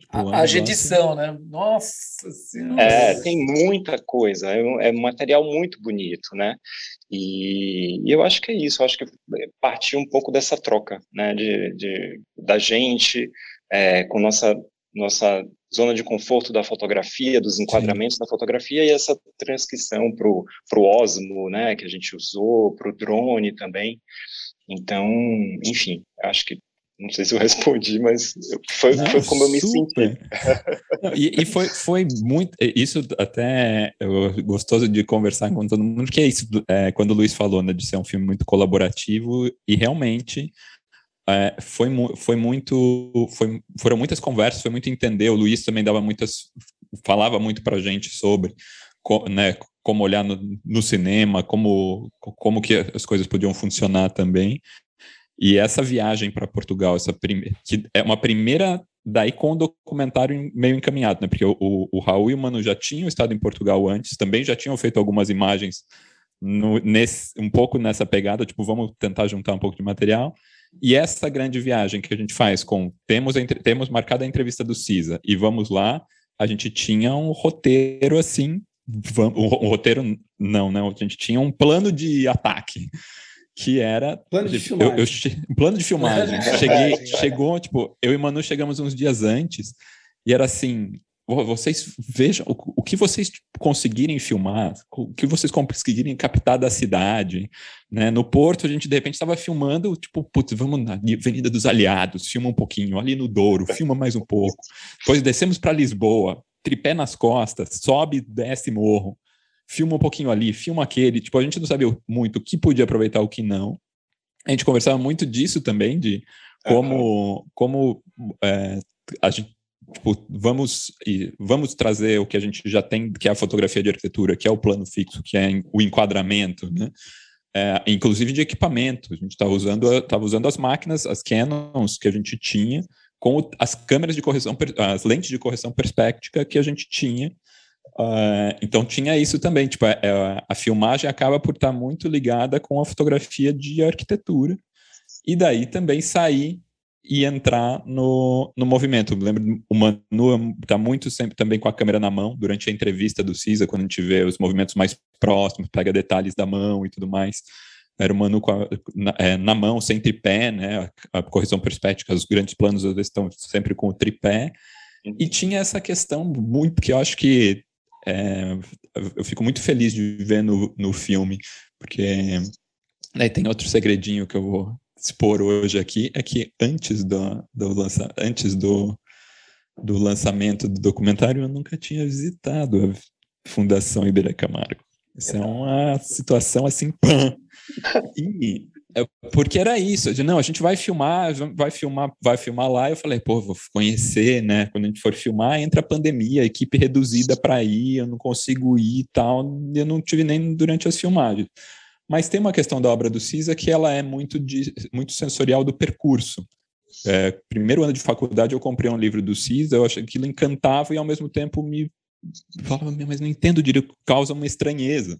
Tipo, a, a edição, né? Nossa Senhora! É, tem muita coisa, é um, é um material muito bonito, né? E, e, eu acho que é isso, eu acho que partiu um pouco dessa troca, né, de, de da gente é, com nossa nossa zona de conforto da fotografia, dos enquadramentos Sim. da fotografia e essa transcrição para o Osmo, né, que a gente usou, para o drone também. Então, enfim, acho que não sei se eu *laughs* respondi, mas foi, Não, foi como eu me senti. e, e foi, foi muito. Isso até é gostoso de conversar com todo mundo, que é isso, é, quando o Luiz falou né, de ser um filme muito colaborativo, e realmente é, foi, foi muito. Foi, foram muitas conversas, foi muito entender. O Luiz também dava muitas. falava muito para gente sobre. Né, como olhar no, no, cinema, como, como que as coisas podiam funcionar também. E essa viagem para Portugal, essa que é uma primeira daí com o documentário meio encaminhado, né? Porque o, o, Raul e o Mano já tinham estado em Portugal antes, também já tinham feito algumas imagens no, nesse, um pouco nessa pegada, tipo, vamos tentar juntar um pouco de material. E essa grande viagem que a gente faz com temos, temos marcada a entrevista do CISA e vamos lá, a gente tinha um roteiro assim, um roteiro não, não, a gente tinha um plano de ataque que era plano de filmagem. Eu, eu, plano de filmagem. *laughs* Cheguei, chegou, tipo, eu e Manu chegamos uns dias antes e era assim, vocês vejam o, o que vocês conseguirem filmar, o que vocês conseguirem captar da cidade, né? No Porto a gente de repente estava filmando, tipo, putz, vamos na Avenida dos Aliados, filma um pouquinho, ali no Douro, filma mais um pouco. Depois descemos para Lisboa, tripé nas costas, sobe, desce morro filma um pouquinho ali, filma aquele. Tipo, a gente não sabia muito o que podia aproveitar, o que não. A gente conversava muito disso também, de como, uhum. como é, a gente tipo, vamos vamos trazer o que a gente já tem, que é a fotografia de arquitetura, que é o plano fixo, que é o enquadramento, né? É, inclusive de equipamento. A gente estava usando, tava usando as máquinas, as Canons que a gente tinha, com as câmeras de correção, as lentes de correção perspectiva que a gente tinha Uh, então tinha isso também, tipo, a, é, é, a, filmagem acaba por estar muito ligada com a fotografia de arquitetura, e daí também sair e entrar no, no movimento. Eu lembro, o Manu está muito sempre também com a câmera na mão, durante a entrevista do CISA, quando a gente vê os movimentos mais próximos, pega detalhes da mão e tudo mais. Era o na, é, na, mão, sem tripé, né? A, a correção perspectiva, os grandes planos estão sempre com o tripé. E tinha essa questão muito, que eu acho que é, eu fico muito feliz de ver no, no filme, porque né, tem outro segredinho que eu vou expor hoje aqui, é que antes do, do, lança, antes do, do lançamento do documentário eu nunca tinha visitado a Fundação Iberê Camargo. Isso é uma situação assim, *laughs* pã. E é, porque era isso, de, não, a gente vai filmar, vai filmar, vai filmar lá. Eu falei, pô, vou conhecer, né? Quando a gente for filmar, entra a pandemia, a equipe reduzida para ir, eu não consigo ir e tal. Eu não tive nem durante as filmagens. Mas tem uma questão da obra do Cisa que ela é muito, de, muito sensorial do percurso. É, primeiro ano de faculdade eu comprei um livro do Cisa, eu achei que aquilo encantava e ao mesmo tempo me falava, mas não entendo direito, causa uma estranheza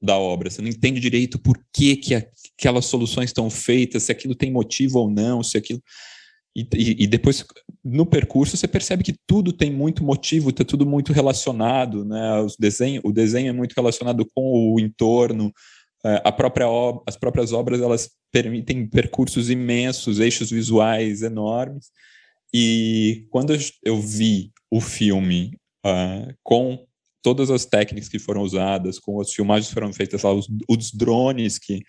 da obra. Você não entende direito por que, que aquelas soluções estão feitas, se aquilo tem motivo ou não, se aquilo. E, e, e depois, no percurso, você percebe que tudo tem muito motivo, está tudo muito relacionado, né? Os desenho, o desenho é muito relacionado com o entorno, é, a própria as próprias obras elas permitem percursos imensos, eixos visuais enormes. E quando eu vi o filme uh, com todas as técnicas que foram usadas, com as filmagens que foram feitas lá, os, os drones que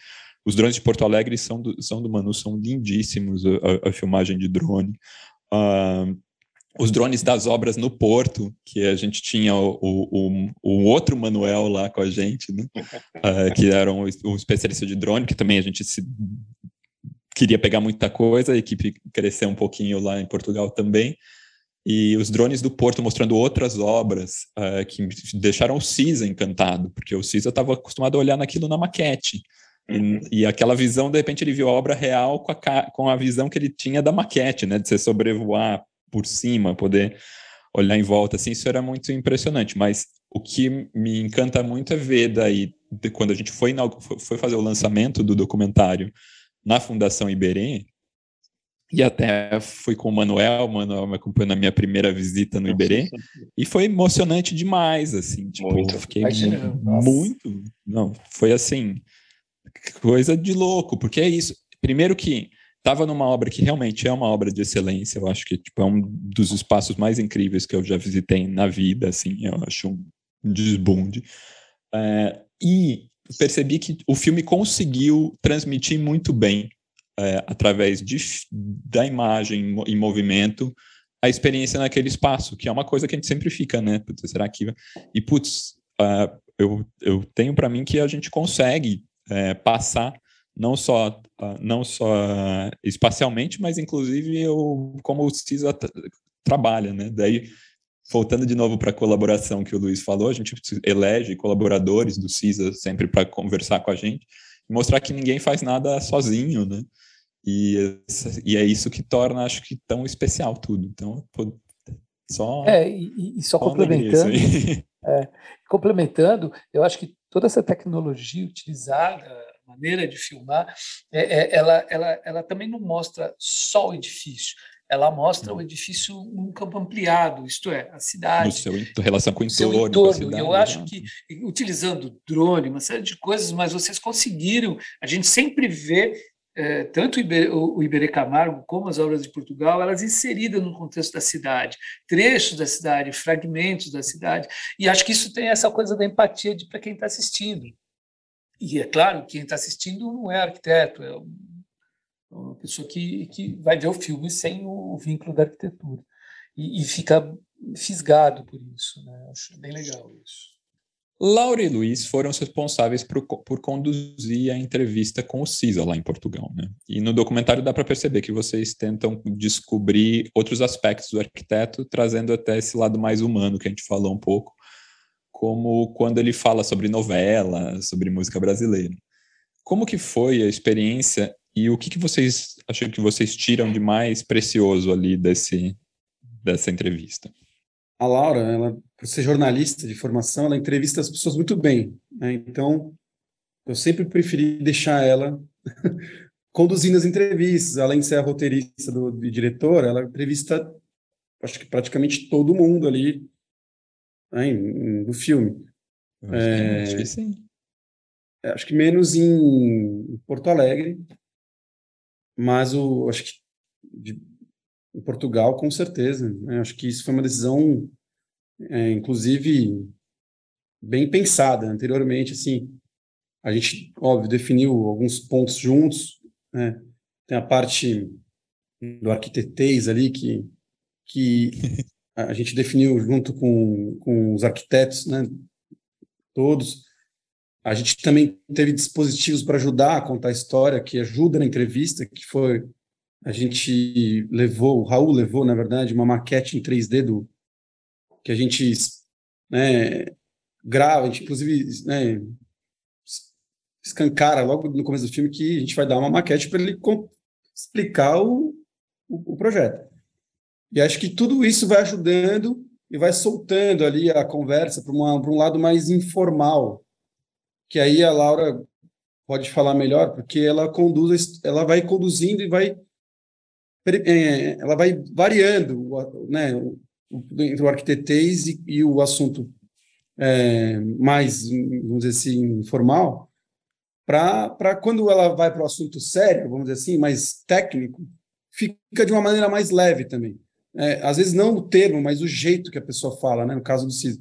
os drones de Porto Alegre são do, são do Manu, são lindíssimos a, a filmagem de drone. Uh, os drones das obras no Porto, que a gente tinha o, o, o outro Manuel lá com a gente, né? uh, *laughs* que era um, um, especialista de drone, que também a gente se, queria pegar muita coisa, a equipe cresceu um pouquinho lá em Portugal também, e os drones do Porto mostrando outras obras uh, que deixaram o Cisa encantado, porque o Cisa estava acostumado a olhar naquilo na maquete, Uhum. E, e, aquela visão, de repente, ele viu a obra real com a, com a visão que ele tinha da maquete, né? De você sobrevoar por cima, poder olhar em volta, assim, isso era muito impressionante. Mas o que me encanta muito é ver daí, de, quando a gente foi, foi fazer o lançamento do documentário na Fundação Iberê, e até fui com o Manuel, o Manuel me acompanhou na minha primeira visita no Iberê, e foi emocionante demais, assim, tipo, muito. fiquei Imagina, muito, não, foi assim, coisa de louco, porque é isso. Primeiro que estava numa obra que realmente é uma obra de excelência, eu acho que tipo, é um dos espaços mais incríveis que eu já visitei na vida, assim, eu acho um desbunde. É, e percebi que o filme conseguiu transmitir muito bem, é, através de, da imagem em movimento, a experiência naquele espaço, que é uma coisa que a gente sempre fica, né? Putz, será que. E, putz, uh, eu, eu tenho para mim que a gente consegue é, passar não só não só espacialmente, mas inclusive o, como o CISA trabalha, né? Daí voltando de novo para a colaboração que o Luiz falou, a gente elege colaboradores do CISA sempre para conversar com a gente mostrar que ninguém faz nada sozinho, né? E, e é isso que torna, acho que, tão especial tudo. Então, só. É, e, e só complementando. *laughs* É, complementando, eu acho que toda essa tecnologia utilizada, a maneira de filmar, é, é, ela, ela, ela também não mostra só o edifício, ela mostra o edifício num campo ampliado, isto é, a cidade. No seu relação com o entorno. Seu entorno. Cidade, eu acho que, utilizando drone, uma série de coisas, mas vocês conseguiram, a gente sempre vê é, tanto o Iberê Camargo como as obras de Portugal, elas inseridas no contexto da cidade, trechos da cidade, fragmentos da cidade, e acho que isso tem essa coisa da empatia para quem está assistindo. E é claro, quem está assistindo não é arquiteto, é uma pessoa que, que vai ver o filme sem o, vínculo da arquitetura, e, e fica fisgado por isso, né? acho bem legal isso. Laura e Luiz foram os responsáveis por, por, conduzir a entrevista com o CISA lá em Portugal. Né? E no documentário dá para perceber que vocês tentam descobrir outros aspectos do arquiteto, trazendo até esse lado mais humano que a gente falou um pouco, como quando ele fala sobre novela, sobre música brasileira. Como que foi a experiência e o que, que vocês acham que vocês tiram de mais precioso ali desse, dessa entrevista? A Laura, ela, por ser jornalista de formação, ela entrevista as pessoas muito bem. Né? Então, eu sempre preferi deixar ela *laughs* conduzindo as entrevistas. Além de ser a roteirista do, do diretor, ela entrevista, acho que praticamente todo mundo ali né, no filme. É, acho que sim. É, acho que menos em Porto Alegre, mas o, acho que de, em Portugal, com certeza. Né? Acho que isso foi uma decisão, é, inclusive, bem pensada anteriormente. Assim, a gente, óbvio, definiu alguns pontos juntos. Né? Tem a parte do arquitetês ali que, que *laughs* a gente definiu junto com, com os arquitetos, né? todos. A gente também teve dispositivos para ajudar a contar a história, que ajuda na entrevista, que foi a gente levou, o Raul levou, na verdade, uma maquete em 3D do que a gente né, grava, a gente inclusive né, escancara logo no começo do filme que a gente vai dar uma maquete para ele explicar o, o, o, projeto. E acho que tudo isso vai ajudando e vai soltando ali a conversa para um lado mais informal, que aí a Laura pode falar melhor, porque ela conduz, ela vai conduzindo e vai ela vai variando né, entre o arquitetês e, e o assunto é, mais, vamos dizer assim, informal, para quando ela vai para o assunto sério, vamos dizer assim, mais técnico, fica de uma maneira mais leve também. É, às vezes não o termo, mas o jeito que a pessoa fala, né, no caso do CIS.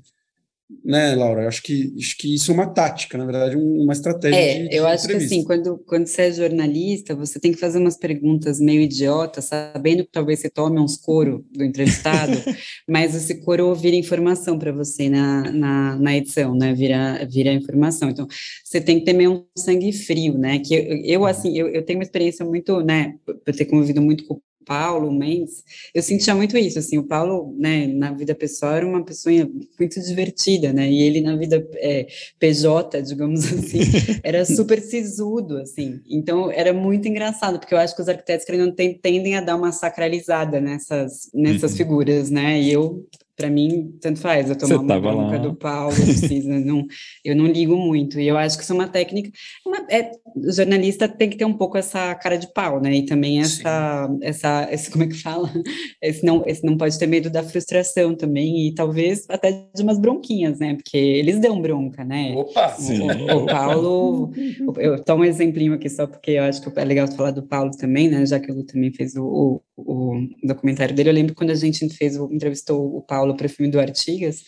Né, Laura? Acho que, acho que isso é uma tática, na verdade, uma estratégia. É, de, eu de acho que assim, quando, quando você é jornalista, você tem que fazer umas perguntas meio idiotas, sabendo que talvez você tome uns coro do entrevistado, *laughs* mas esse coro vira informação para você na, na, na, edição, né? Vira, vira informação. Então, você tem que ter meio um sangue frio, né? Que eu, eu assim, eu, eu tenho uma experiência muito, né, por ter convivido muito com Paulo Mendes, eu sentia muito isso, assim, o Paulo, né, na vida pessoal era uma pessoa muito divertida, né, e ele na vida é, PJ, digamos *laughs* assim, era super sisudo, assim, então era muito engraçado, porque eu acho que os arquitetos querendo tendem a dar uma sacralizada nessas, nessas uhum. figuras, né, e eu para mim, tanto faz, eu tomar uma bronca lá. do Paulo, precisa, não, eu não ligo muito, e eu acho que isso é uma técnica, uma, é, o jornalista tem que ter um pouco essa cara de pau, né, e também essa, essa, esse, como é que fala, *laughs* esse não, esse não pode ter medo da frustração também, e talvez até de umas bronquinhas, né, porque eles dão bronca, né. Opa! O, o, Paulo, eu tomo um exemplinho aqui só porque eu acho que é legal falar do Paulo também, né, já que o Lu também fez o, o, o documentário dele, eu lembro quando a gente fez, entrevistou o Paulo para o filme do Artigas,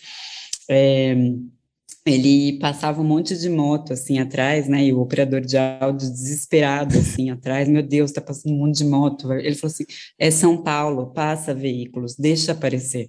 é, ele passava um monte de moto assim atrás, né? E o operador de áudio desesperado assim atrás, meu Deus, tá passando um monte de moto. Ele falou assim: é São Paulo, passa veículos, deixa aparecer.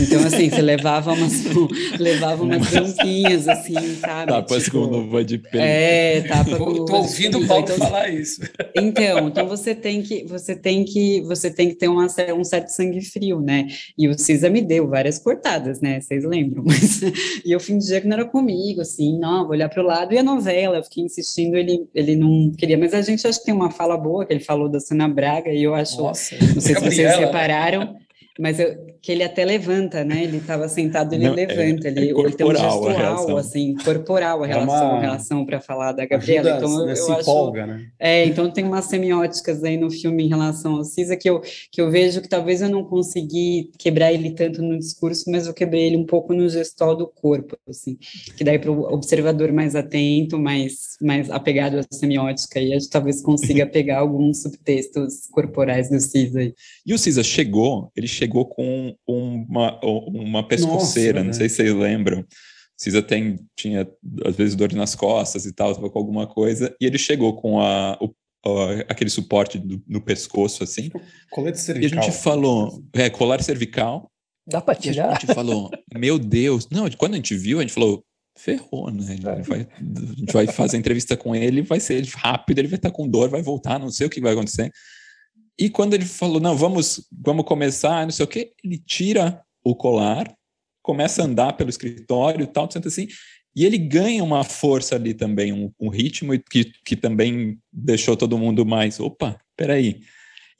Então assim, você levava umas *laughs* levava umas bronquinhas assim, sabe? Tapa tipo, com luva de pele. É, tapa com Tô ouvindo o Paulo então, falar isso. Então, então você tem que você tem que você tem que ter uma, um certo sangue frio, né? E o Cisa me deu várias cortadas, né? Vocês lembram? *laughs* Mas, e eu fingia que não era comigo, assim, não, vou olhar para o lado, e a novela, eu fiquei insistindo, ele, ele não queria, mas a gente acho que tem uma fala boa, que ele falou da Sana Braga, e eu acho, Nossa, não sei se vocês repararam, mas eu, que ele até levanta, né? Ele estava sentado, ele Não, é, levanta, é, ele, é ele tem um gestual, assim, corporal a relação, é relação para falar da Gabriela. Ajuda, então, eu, eu acho, empolga, né? É, então tem umas semióticas aí no filme em relação ao Cisa que eu, que eu vejo que talvez eu não consegui quebrar ele tanto no discurso, mas eu quebrei ele um pouco no gestual do corpo, assim, que daí para o observador mais atento, mais, mais apegado à semiótica, e a gente talvez consiga *laughs* pegar alguns subtextos corporais do Cisa. E o Cisa chegou, ele chegou chegou com uma, uma pescoceira, Nossa, não né? sei se vocês lembram. Cisa tem, tinha, às vezes, dor nas costas e tal, estava com alguma coisa, e ele chegou com a, o, a, aquele suporte do, no pescoço, assim. Colete cervical. E a gente falou, é, colar cervical. Dá para tirar? a gente *laughs* falou, meu Deus. Não, quando a gente viu, a gente falou, ferrou, né? Ele vai, a gente vai fazer entrevista com ele, vai ser rápido, ele vai estar com dor, vai voltar, não sei o que vai acontecer. E quando ele falou, não, vamos, vamos começar, não sei o quê, ele tira o colar, começa a andar pelo escritório tal, tanto assim, e ele ganha uma força ali também, um, um ritmo que, que também deixou todo mundo mais, opa, peraí.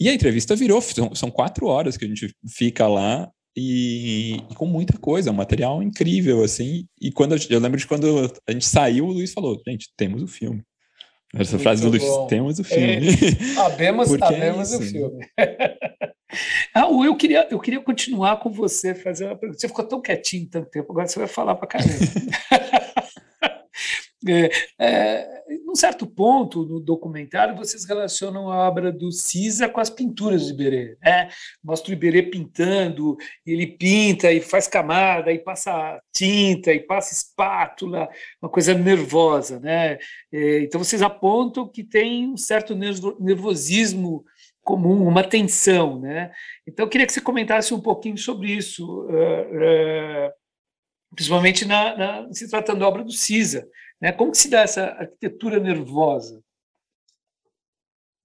E a entrevista virou, são, são quatro horas que a gente fica lá e, e, com muita coisa, um material incrível, assim. E quando eu, eu lembro de quando a gente saiu, o Luiz falou: gente, temos o filme. Essa Muito frase do Luiz, temos o *laughs* filme. É, abemos abemos é o filme. ah, eu queria, eu queria continuar com você, fazer uma pergunta. Você ficou tão quietinho tanto tempo, agora você vai falar para caramba. *laughs* É, é, num certo ponto, no documentário, vocês relacionam a obra do Cisa com as pinturas do Iberê. Né? Mostra o Iberê pintando, ele pinta e faz camada, e passa tinta, e passa espátula, uma coisa nervosa. Né? É, então, vocês apontam que tem um certo nervosismo comum, uma tensão. Né? Então, eu queria que você comentasse um pouquinho sobre isso, uh, uh, principalmente na, na, se tratando da obra do Cisa. Né? Como que se dá essa arquitetura nervosa?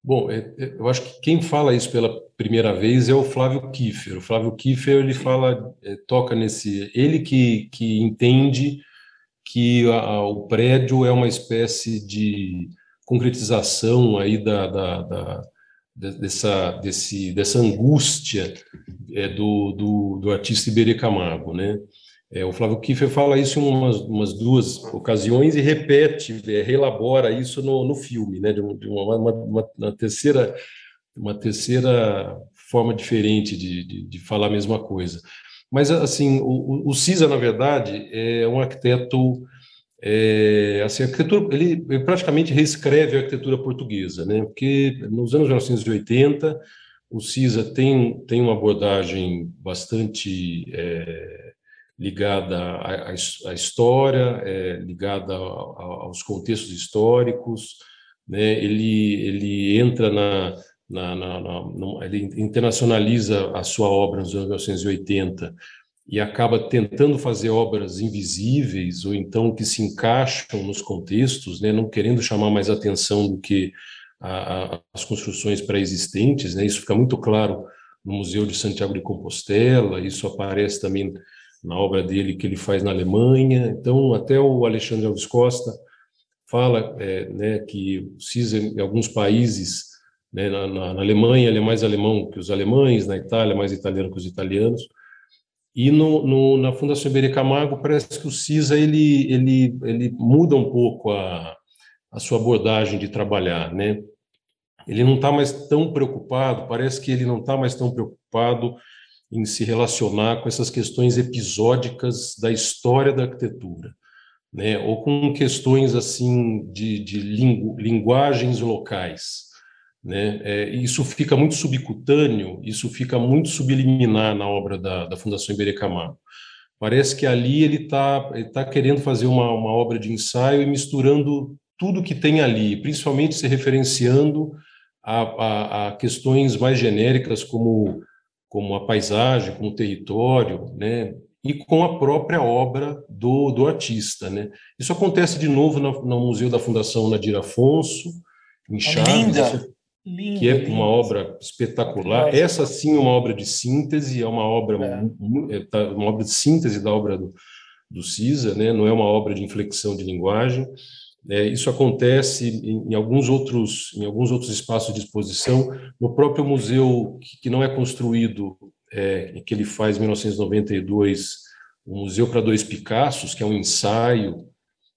Bom, é, é, eu acho que quem fala isso pela primeira vez é o Flávio Kiefer. O Flávio Kiefer ele fala, é, toca nesse, ele que, que entende que a, o prédio é uma espécie de concretização aí da, da, da dessa, desse, dessa angústia é, do, do, do artista Iberê Camargo, né? É, o Flávio Kiefer fala isso em umas, umas duas ocasiões e repete, é, relabora isso no, no filme, né, de, de uma, uma, uma, terceira, uma terceira forma diferente de, de, de, falar a mesma coisa. Mas, assim, o, o Cisa, na verdade, é um arquiteto. É, assim, arquitetura, ele, ele, praticamente reescreve a arquitetura portuguesa, né? porque nos anos 1980 o CISA tem, tem uma abordagem bastante é, ligada à, à história, é, ligada aos contextos históricos, né? ele, ele entra na, na, na, na, ele internacionaliza a sua obra nos anos 1980 e acaba tentando fazer obras invisíveis ou então que se encaixam nos contextos, né? não querendo chamar mais atenção do que a, a, as construções pré-existentes. Né? Isso fica muito claro no Museu de Santiago de Compostela, isso aparece também na obra dele que ele faz na Alemanha. Então, até o Alexandre Alves Costa fala é, né, que o CISA, em alguns países, né, na, na, na, Alemanha, ele é mais alemão que os alemães, na Itália, mais italiano que os italianos. E no, no, na Fundação Iberê Camargo, parece que o CISA ele, ele, ele muda um pouco a, a sua abordagem de trabalhar. Né? Ele não está mais tão preocupado, parece que ele não está mais tão preocupado em se relacionar com essas questões episódicas da história da arquitetura, né? ou com questões assim de, de lingu, linguagens locais. Né? É, isso fica muito subcutâneo, isso fica muito subliminar na obra da, da Fundação Iberê Camargo. Parece que ali ele está tá querendo fazer uma, uma obra de ensaio e misturando tudo que tem ali, principalmente se referenciando a, a, a questões mais genéricas como como a paisagem, como o território, né? E com a própria obra do, do artista, né? Isso acontece de novo no, no Museu da Fundação Nadir Afonso, em Chaves, linda, linda, que é linda. uma obra espetacular. Essa sim é uma obra de síntese, é uma obra é. é tá, uma obra de síntese da obra do, do Cisa, né? Não é uma obra de inflexão de linguagem. É, isso acontece em, em, alguns outros, em alguns outros espaços de exposição. No próprio museu, que, que não é construído, é, que ele faz em 1992, o Museu para Dois Picassos, que é um ensaio,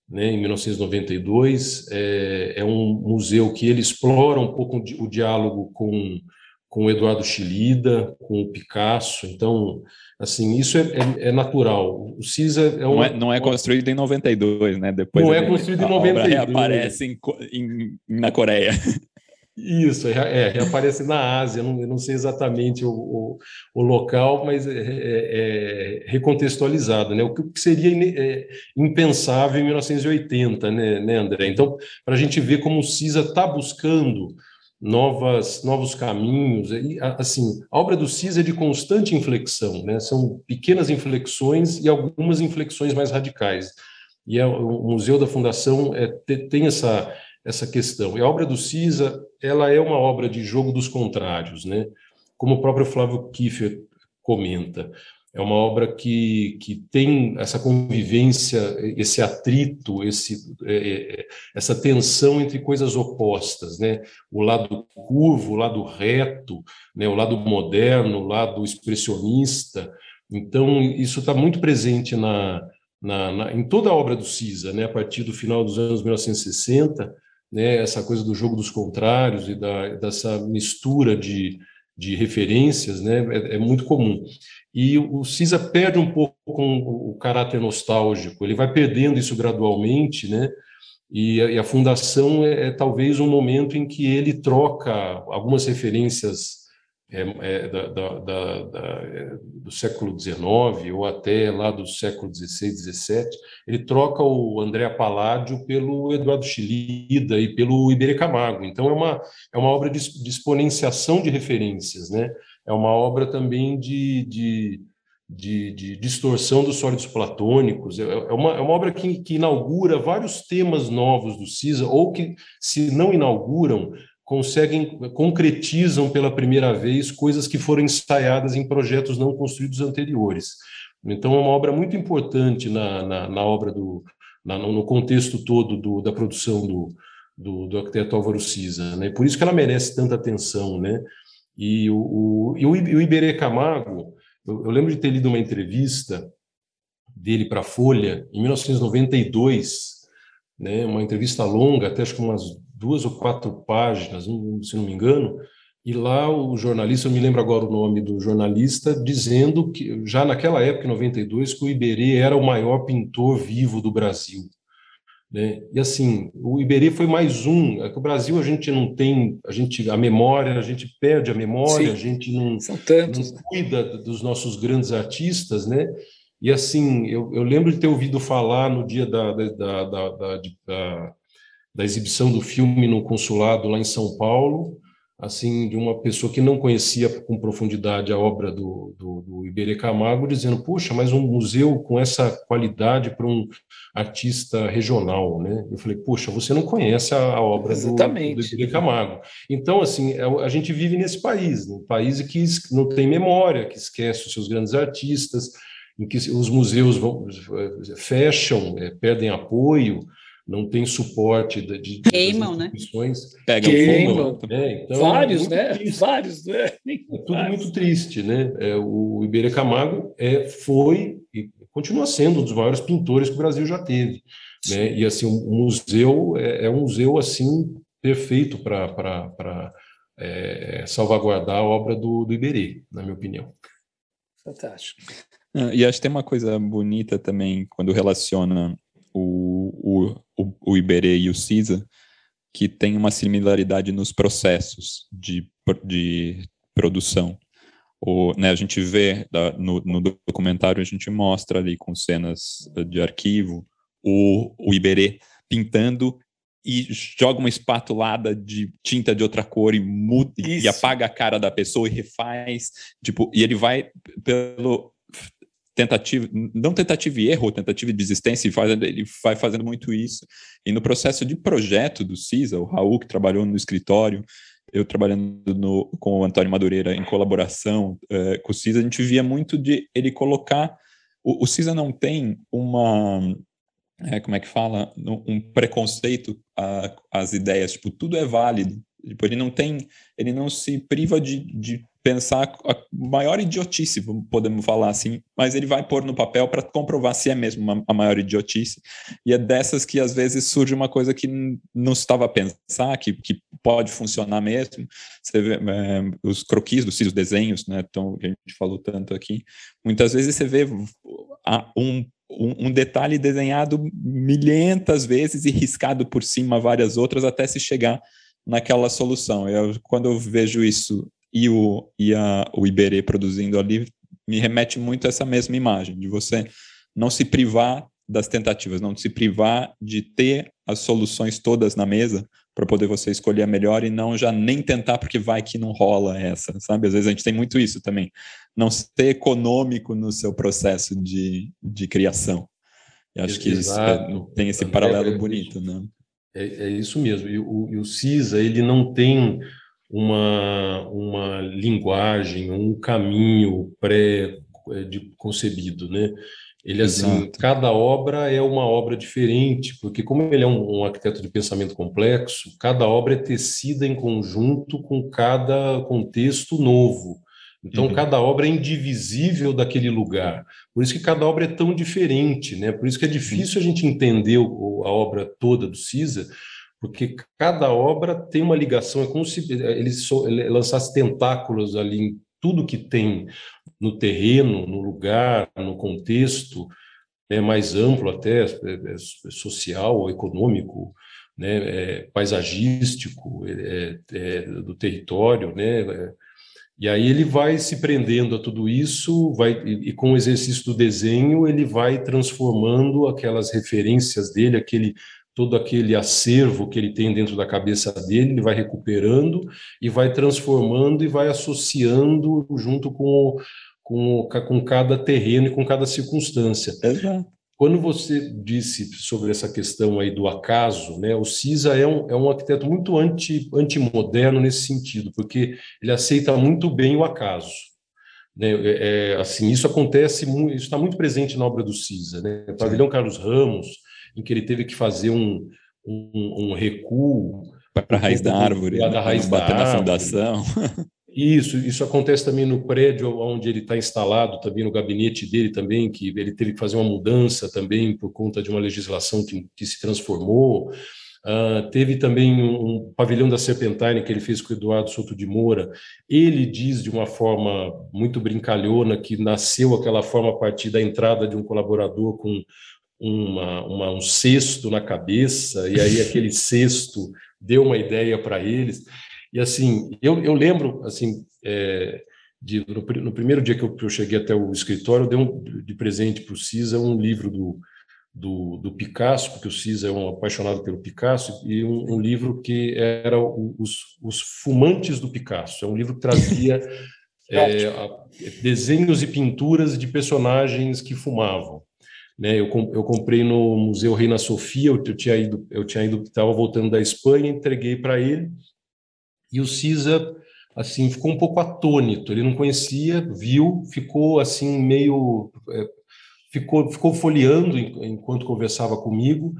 né, em 1992. É, é um museu que ele explora um pouco o diálogo com, com o Eduardo Chilida, com o Picasso. Então, Assim, isso é, é, é natural. O CISA é um. Não é, não é construído em 92, né? Depois não é construído em 92. reaparece em, em, na Coreia. Isso, é, reaparece na Ásia, não, eu não sei exatamente o, o, o local, mas é, é, é, recontextualizado, né? O que seria é, impensável em 1980, né, né André? Então, para a gente ver como o CISA está buscando novas, novos caminhos. E, assim, a obra do CIS é de constante inflexão, né? são pequenas inflexões e algumas inflexões mais radicais. E é, o Museu da Fundação é, tem essa, essa questão. E a obra do CISA ela é uma obra de jogo dos contrários, né? como o próprio Flávio Kiefer comenta. É uma obra que, que tem essa convivência, esse atrito, esse, é, é, essa tensão entre coisas opostas, né? O lado curvo, o lado reto, né? o lado moderno, o lado expressionista. Então, isso está muito presente na, na, na, em toda a obra do Cisa, né? A partir do final dos anos 1960, né? Essa coisa do jogo dos contrários e da, dessa mistura de, de referências, né? é, é muito comum. E o CISA perde um pouco o caráter nostálgico, ele vai perdendo isso gradualmente, né? E a, e a fundação é, é, talvez um momento em que ele troca algumas referências é, é, da, da, da, é, do século XIX ou até lá do século XVI, XVII, ele troca o André Palladio pelo Eduardo Chilida e pelo Iberê Camargo. Então é uma, é uma obra de, de exponenciação de referências, né? É uma obra também de, de, de, de distorção dos sólidos platônicos, é, é, uma, é uma obra que, que inaugura vários temas novos do CISA, ou que, se não inauguram, conseguem, concretizam pela primeira vez coisas que foram ensaiadas em projetos não construídos anteriores. Então, é uma obra muito importante na, na, na obra do, na, no contexto todo do, da produção do, do, do arquiteto Álvaro Cisa, né? Por isso que ela merece tanta atenção, né? E o, o, e o Iberê Camargo, eu, eu, lembro de ter lido uma entrevista dele para a Folha em 1992, né, uma entrevista longa, até acho que umas duas ou quatro páginas, se não me engano, e lá o jornalista, eu me lembro agora o nome do jornalista, dizendo que já naquela época, em 92, que o Iberê era o maior pintor vivo do Brasil. Né? E assim, o Iberê foi mais um. É que o Brasil a gente não tem, a gente a memória, a gente perde a memória, Sim. a gente não, não cuida dos nossos grandes artistas, né? E assim, eu, eu lembro de ter ouvido falar no dia da, da, da, da, da, da exibição do filme no consulado lá em São Paulo, assim, de uma pessoa que não conhecia com profundidade a obra do, do, do Iberê Camargo, dizendo, puxa, mas um museu com essa qualidade para um artista regional, né? Eu falei, puxa, você não conhece a, a obra Exatamente. do, do Iberê Camargo. Então, assim, é a gente vive nesse país, um país que não tem memória, que esquece os seus grandes artistas, em que os museus vão, fecham, é, perdem apoio, não tem suporte de, de queimam, né? Pegam queimam. É, então, vários, é né? Triste. Vários, né? É tudo vários. muito triste, né? É, o Iberê Camargo é, foi e continua sendo um dos maiores pintores que o Brasil já teve, né? E assim, o museu é, é um museu assim perfeito para é, salvaguardar a obra do, do Iberê, na minha opinião. Fantástico. Ah, e acho que tem uma coisa bonita também quando relaciona o, o, o Iberê e o CISA, que tem uma similaridade nos processos de, de produção. O, né, a gente vê da, no, no, documentário, a gente mostra ali com cenas de arquivo o, o Iberê pintando e joga uma espatulada de tinta de outra cor e muda e apaga a cara da pessoa e refaz, tipo, e ele vai pelo tentativa, não tentativa e erro, tentativa de desistência, ele vai fazendo muito isso. E no processo de projeto do CISA, o Raul, que trabalhou no escritório, eu trabalhando no, com o Antônio Madureira em colaboração é, com o CISA, a gente via muito de ele colocar. O, o CISA não tem uma. É, como é que fala? Um preconceito às ideias, tipo, tudo é válido. Tipo, ele não tem, ele não se priva de, de pensar a maior idiotice, podemos falar assim, mas ele vai pôr no papel para comprovar se é mesmo uma, a maior idiotice. E é dessas que às vezes surge uma coisa que não estava a pensar, que, que pode funcionar mesmo. Você vê é, os croquis dos desenhos, né, então, que a gente falou tanto aqui. Muitas vezes você vê um um, detalhe desenhado milhentas vezes e riscado por cima várias outras até se chegar naquela solução. Eu, quando eu vejo isso e o, e a, o Iberê produzindo ali me remete muito a essa mesma imagem, de você não se privar das tentativas, não se privar de ter as soluções todas na mesa para poder você escolher a melhor e não já nem tentar porque vai que não rola essa, sabe? Às vezes a gente tem muito isso também, não ser econômico no seu processo de, de criação. Eu acho que é, tem esse paralelo é, bonito, né? É, é, isso mesmo. E o, e o CISA, ele não tem uma, uma linguagem, um caminho pré-concebido, né? Ele, assim, Exato. cada obra é uma obra diferente, porque como ele é um, um, arquiteto de pensamento complexo, cada obra é tecida em conjunto com cada contexto novo. Então, uhum. cada obra é indivisível daquele lugar. Por isso que cada obra é tão diferente, né? Por isso que é difícil a gente entender o, a obra toda do Cisa, porque cada obra tem uma ligação, é como se ele, ele lançasse tentáculos ali em tudo que tem no terreno, no lugar, no contexto, é mais amplo até, é, é social, econômico, né, é, paisagístico, é, é, do território, né, e aí ele vai se prendendo a tudo isso, vai e, e, com o exercício do desenho ele vai transformando aquelas referências dele, aquele todo aquele acervo que ele tem dentro da cabeça dele, ele vai recuperando e vai transformando e vai associando junto com, com, com cada terreno e com cada circunstância. Exato. Quando você disse sobre essa questão aí do acaso, né, o Cisa é um, é um arquiteto muito anti, antimoderno nesse sentido, porque ele aceita muito bem o acaso. Né, é, é assim, isso acontece, isso está muito presente na obra do Cisa. Né? O Pavilhão Carlos Ramos, em que ele teve que fazer um, um, um recuo. Para a raiz da árvore, da raiz da bater na fundação. *laughs* Isso, isso acontece também no prédio onde ele está instalado, também no gabinete dele também, que ele teve que fazer uma mudança também por conta de uma legislação que, que se transformou. Uh, teve também um, um, pavilhão da Serpentine que ele fez com o Eduardo Souto de Moura. Ele diz de uma forma muito brincalhona que nasceu aquela forma a partir da entrada de um colaborador com uma, uma, um cesto na cabeça, e aí aquele *laughs* cesto deu uma ideia para eles. E assim, eu, eu lembro assim é, de no, no, primeiro dia que eu, que eu, cheguei até o escritório, eu dei um, de presente para o Cisa um livro do, do, do, Picasso, porque o Cisa é um apaixonado pelo Picasso, e um, um livro que era o, os, os Fumantes do Picasso. É um livro que trazia *laughs* é, desenhos e pinturas de personagens que fumavam. Né, eu, eu comprei no Museu Reina Sofia, eu, eu tinha ido, eu tinha ido, estava voltando da Espanha, entreguei para ele, e o Cisa, assim, ficou um pouco atônito, ele não conhecia, viu, ficou assim, meio, é, ficou, ficou folheando enquanto conversava comigo,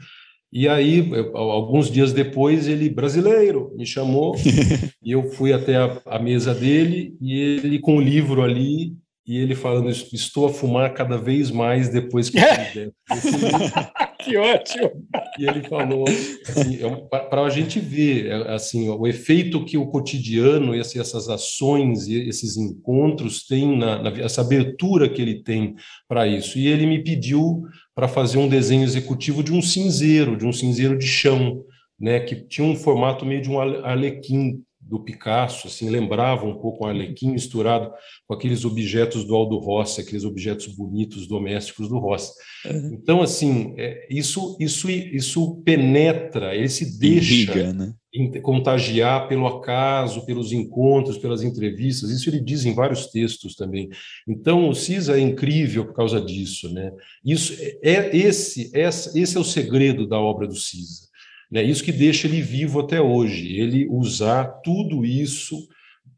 e aí, alguns dias depois, ele, brasileiro, me chamou, *laughs* e eu fui até a, a mesa dele, e ele com o livro ali, e ele falando estou a fumar cada vez mais depois que *laughs* que ótimo. E ele falou assim, é para a gente ver é, assim o efeito que o cotidiano esse, essas ações e esses encontros têm na, na essa abertura que ele tem para isso. E ele me pediu para fazer um desenho executivo de um cinzeiro de um cinzeiro de chão né que tinha um formato meio de um arlequim do Picasso, assim, lembrava um pouco um Arlequim misturado com aqueles objetos do Aldo Rossi, aqueles objetos bonitos domésticos do Rossi. Uhum. Então, assim, é, isso, isso, isso penetra, ele se deixa né? contagiar pelo acaso, pelos encontros, pelas entrevistas. Isso ele diz em vários textos também. Então, o Cisa é incrível por causa disso, né? Isso é, é esse, esse, esse é o segredo da obra do Cisa né? Isso que deixa ele vivo até hoje, ele usar tudo isso,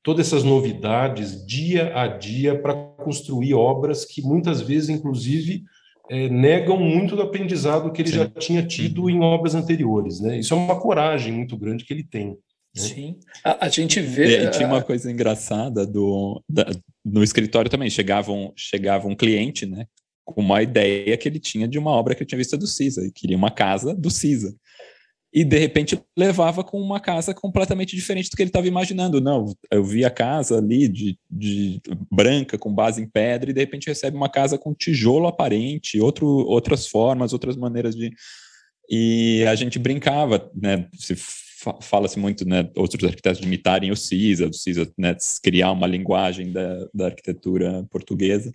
todas essas novidades, dia a dia, para construir obras que muitas vezes, inclusive, é, negam muito do aprendizado que ele Sim. já tinha tido em obras anteriores. Né? Isso é uma coragem muito grande que ele tem. Né? Sim, a, a, gente vê. E, tinha uma coisa engraçada do, da, no escritório também. Chegava um, chegava um cliente, né, com uma ideia que ele tinha de uma obra que eu tinha visto do Cisa, e queria uma casa do Cisa e de repente levava com uma casa completamente diferente do que ele estava imaginando. Não, eu vi a casa ali de, de, branca com base em pedra e de repente recebe uma casa com tijolo aparente, outro, outras formas, outras maneiras de e a gente brincava, né? Se fala-se muito, né? Outros arquitetos de imitarem o CISA, o CISA, né? Criar uma linguagem da, da arquitetura portuguesa.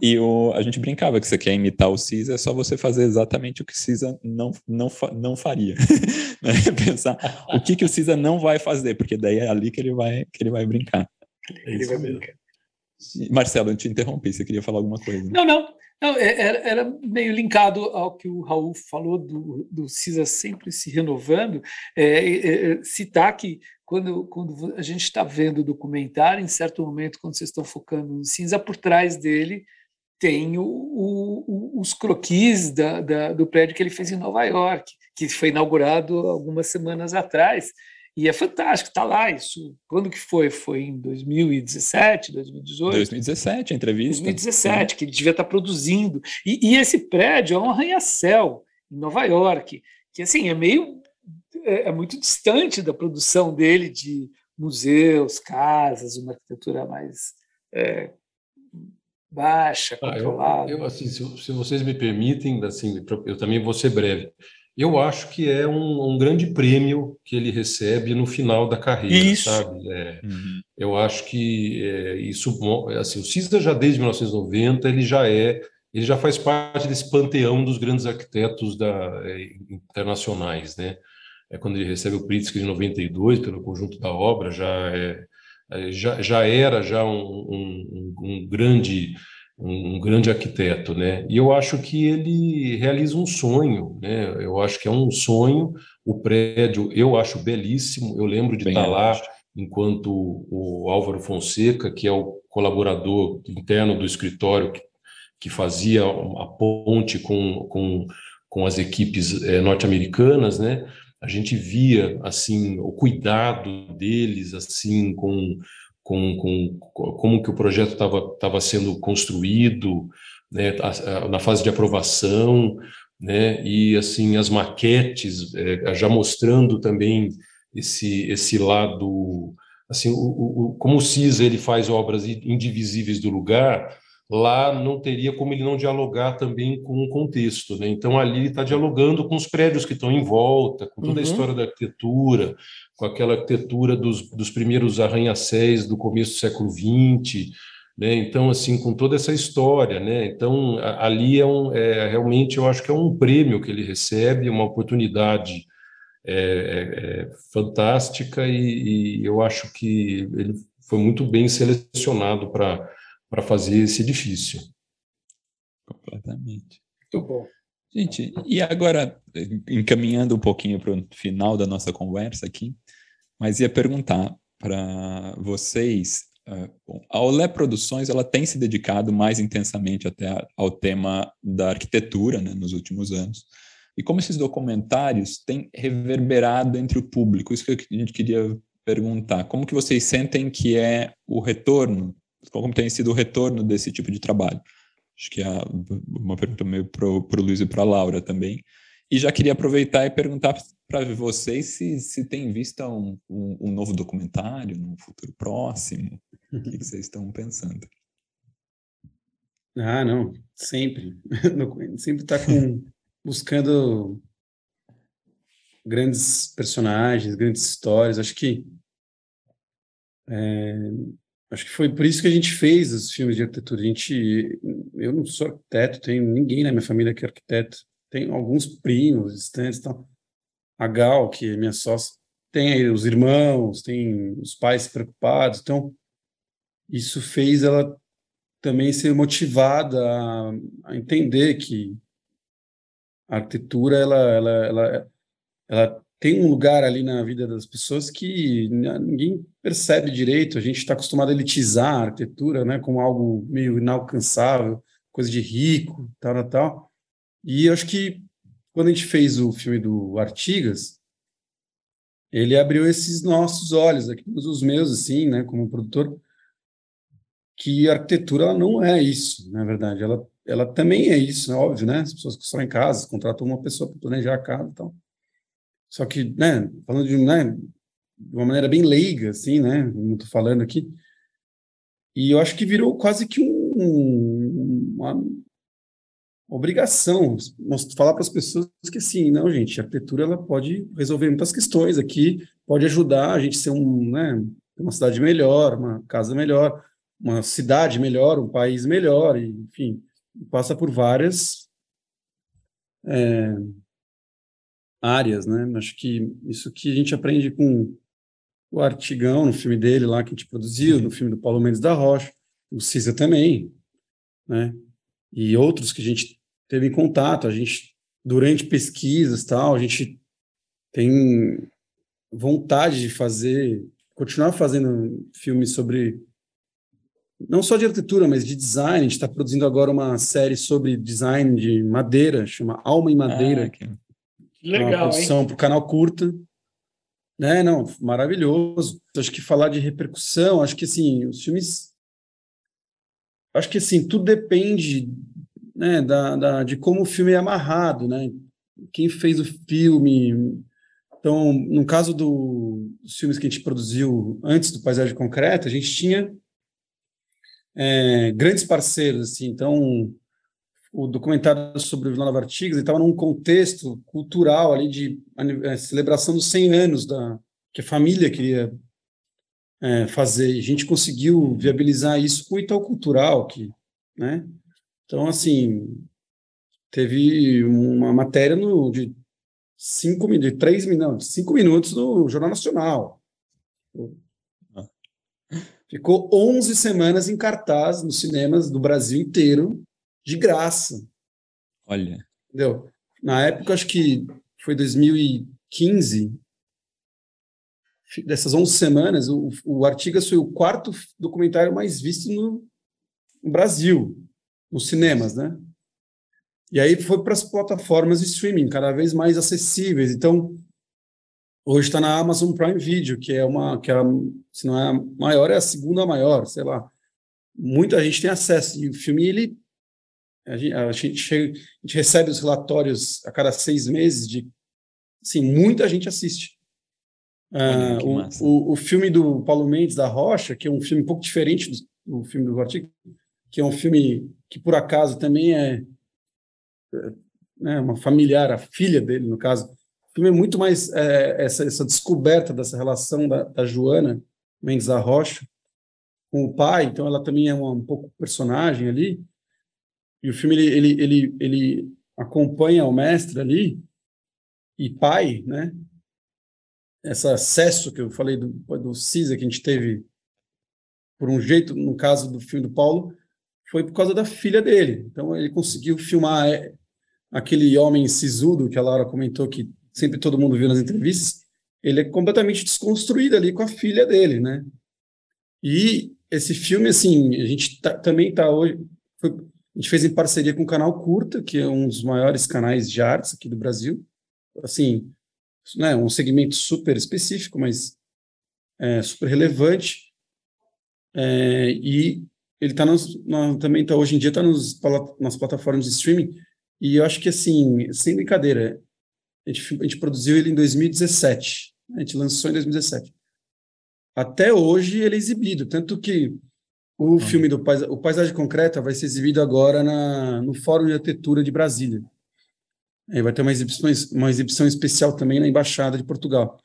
E o, a gente brincava que você quer imitar o Cisa, é só você fazer exatamente o que o Cisa não, não, não faria. *laughs* Né? Pensar o que, que o Cisa não vai fazer, porque daí é ali que ele vai, que ele vai brincar. Ele vai brincar. Marcelo, eu te interrompi, você queria falar alguma coisa? Não, não. não é, era, era meio linkado ao que o Raul falou do, do CISA sempre se renovando. É, é, é citar que quando, quando a gente está vendo o documentário, em certo momento, quando vocês estão focando no cinza, por trás dele tem o, o, os croquis da, da, do prédio que ele fez em Nova York, que foi inaugurado algumas semanas atrás. E é fantástico, está lá isso. Quando que foi? Foi em 2017, 2018? 2017, a entrevista. 2017, Sim. que ele devia estar tá produzindo. E, e, esse prédio é um arranha-céu em Nova York, que assim é meio é, é muito distante da produção dele de museus, casas, uma arquitetura mais é, baixa, controlada. Ah, eu, eu, assim, se, se, vocês me permitem, assim, eu também vou ser breve. Eu acho que é um, um grande prêmio que ele recebe no final da carreira, isso. sabe? É, uhum. Eu acho que é, isso, assim, o CISA já desde 1990 ele já é, ele já faz parte desse panteão dos grandes arquitetos da, é, internacionais, né? É quando ele recebe o Pritzker de 92 pelo conjunto da obra, já é é, já, já era já um, um, um grande um grande arquiteto, né? E eu acho que ele realiza um sonho, né? Eu acho que é um sonho. O prédio eu acho belíssimo. Eu lembro de Bem estar lá enquanto o Álvaro Fonseca, que é o colaborador interno do escritório que, que fazia a ponte com, com, com as equipes é, norte-americanas, né? A gente via assim o cuidado deles assim com, com, com como que o projeto estava sendo construído né, na fase de aprovação né, e assim as maquetes é, já mostrando também esse esse lado assim o, o, como o CISA ele faz obras indivisíveis do lugar lá não teria como ele não dialogar também com o contexto. Né? Então, ali ele está dialogando com os prédios que estão em volta, com toda uhum. a história da arquitetura, com aquela arquitetura dos, dos primeiros arranha-céus do começo do século XX. Né? Então, assim, com toda essa história. Né? Então, ali é, um, é realmente, eu acho que é um prêmio que ele recebe, uma oportunidade é, é, é fantástica e, e eu acho que ele foi muito bem selecionado para para fazer esse edifício. Completamente. Muito bom. Gente, e agora, encaminhando um pouquinho para o final da nossa conversa aqui, mas ia perguntar para vocês, uh, a Olé Produções, ela tem se dedicado mais intensamente até ao tema da arquitetura, né, nos últimos anos, e como esses documentários têm reverberado entre o público, isso que a gente queria perguntar, como que vocês sentem que é o retorno como tem sido o retorno desse tipo de trabalho? Acho que é uma pergunta meio para o Luiz e para a Laura também. E já queria aproveitar e perguntar para vocês se, se tem vista um, um, um, novo documentário no futuro próximo. O que, que *laughs* vocês estão pensando? Ah, não, sempre. *laughs* sempre está buscando grandes personagens, grandes histórias. Acho que é, Acho que foi por isso que a gente fez os filmes de arquitetura. A gente, eu não sou arquiteto, tenho ninguém na minha família que é arquiteto. Tenho alguns primos distantes, tal. A Gal, que é minha sócia, tem os irmãos, tem os pais preocupados. Então, isso fez ela também ser motivada a, a entender que a arquitetura ela, ela, ela, ela tem um lugar ali na vida das pessoas que ninguém percebe direito. A gente está acostumado a elitizar a arquitetura, né, como algo meio inalcançável, coisa de rico, tal, tal. E eu acho que quando a gente fez o filme do Artigas, ele abriu esses nossos olhos, aqui, os meus, assim, né, como produtor, que a arquitetura não é isso, na verdade. Ela, ela também é isso, é óbvio, né? As pessoas constroem casas, contratam uma pessoa para planejar a casa e tal. Só que, né, falando de, né, de uma maneira bem leiga, assim, né, como estou falando aqui, e eu acho que virou quase que um, uma obrigação falar para as pessoas que, assim, não, gente, a arquitetura ela pode resolver muitas questões aqui, pode ajudar a gente a ser um, né, uma cidade melhor, uma casa melhor, uma cidade melhor, um país melhor, enfim, passa por várias é, áreas, né? Acho que isso que a gente aprende com o Artigão, no filme dele lá que a gente produziu, no filme do Paulo Mendes da Rocha, o Cisa também, né? E outros que a gente teve em contato, a gente durante pesquisas tal, a gente tem vontade de fazer, continuar fazendo filmes sobre não só de arquitetura, mas de design. A gente está produzindo agora uma série sobre design de madeira, chama Alma em Madeira, ah, que... Legal, uma produção para o canal curta. Né, não, maravilhoso. Acho que falar de repercussão, acho que assim, os filmes. Acho que assim, tudo depende né, da, da, de como o filme é amarrado, né? Quem fez o filme. Então, no caso do, dos filmes que a gente produziu antes do Paisagem Concreta, a gente tinha é, grandes parceiros, assim, então o documentário sobre o Vila Nova Artigas, estava num contexto cultural ali de é, celebração dos 100 anos da que a família queria é, fazer. E a gente conseguiu viabilizar isso com o Itaú Cultural, que, né? Então, assim, teve uma matéria no, de cinco de três minutos, cinco minutos no Jornal Nacional. Ah. Ficou 11 semanas em cartaz nos cinemas do Brasil inteiro, de graça. Olha. Entendeu? Na época, acho que foi 2015, dessas 11 semanas, o, o Artigas foi o quarto documentário mais visto no, no Brasil, nos cinemas, né? E aí foi para as plataformas de streaming, cada vez mais acessíveis. Então, hoje está na Amazon Prime Video, que é uma, que é, se não é a maior, é a segunda maior, sei lá. Muita gente tem acesso. E o filme, ele a gente, a gente, a gente recebe os relatórios a cada seis meses de, assim, muita gente assiste. Ah, o, o, o, filme do Paulo Mendes da Rocha, que é um filme um pouco diferente do, do filme do Artigo, que é um filme que, por acaso, também é, é né, uma familiar, a filha dele, no caso. O filme é muito mais é, essa, essa descoberta dessa relação da, da Joana Mendes da Rocha com o pai, então ela também é uma, um pouco personagem ali. E o filme ele, ele, ele, ele acompanha o mestre ali e pai, né? Esse acesso que eu falei do, do CISA que a gente teve por um jeito, no caso do filme do Paulo, foi por causa da filha dele. Então ele conseguiu filmar é, aquele homem sisudo que a Laura comentou que sempre todo mundo viu nas entrevistas, ele é completamente desconstruído ali com a filha dele, né? E esse filme, assim, a gente tá, também está hoje, foi, a gente fez em parceria com o canal Curta, que é um dos maiores canais de artes aqui do Brasil, assim, né, um segmento super específico, mas é, super relevante, é, e ele está também está hoje em dia está nas plataformas de streaming, e eu acho que, assim, sem brincadeira, a gente, a gente produziu ele em 2017, a gente lançou em 2017. Até hoje ele é exibido, tanto que o uhum. filme do Pais, o Paisagem Concreta vai ser exibido agora na, no Fórum de Arquitetura de Brasília. Aí vai ter uma exibição, uma exibição especial também na Embaixada de Portugal.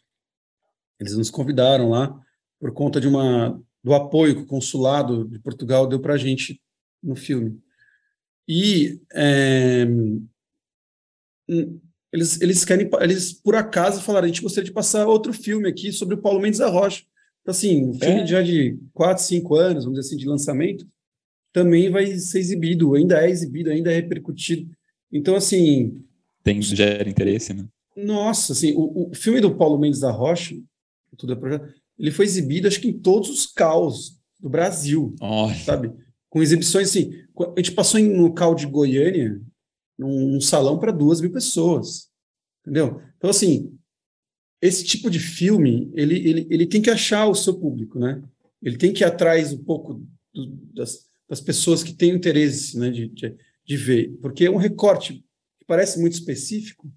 Eles nos convidaram lá por conta de uma do apoio que o consulado de Portugal deu para a gente no filme. E é, eles, eles querem, eles por acaso falaram, a gente gostaria de passar outro filme aqui sobre o Paulo Mendes da Rocha. Então, assim, um filme é. já de 4, 5 anos, vamos dizer assim, de lançamento, também vai ser exibido, ainda é exibido, ainda é repercutido. Então, assim. Tem, gera interesse, né? Nossa, assim, o, o filme do Paulo Mendes da Rocha, tudo é projeto, ele foi exibido, acho que em todos os caos do Brasil, Olha. sabe? Com exibições assim. A gente passou em, no cal de Goiânia, num, num salão para duas mil pessoas, entendeu? Então, assim, esse tipo de filme, ele, ele, ele tem que achar o seu público, né? Ele tem que ir atrás um pouco do, das, das pessoas que têm interesse né, de, de, de, ver, porque é um recorte que parece muito específico,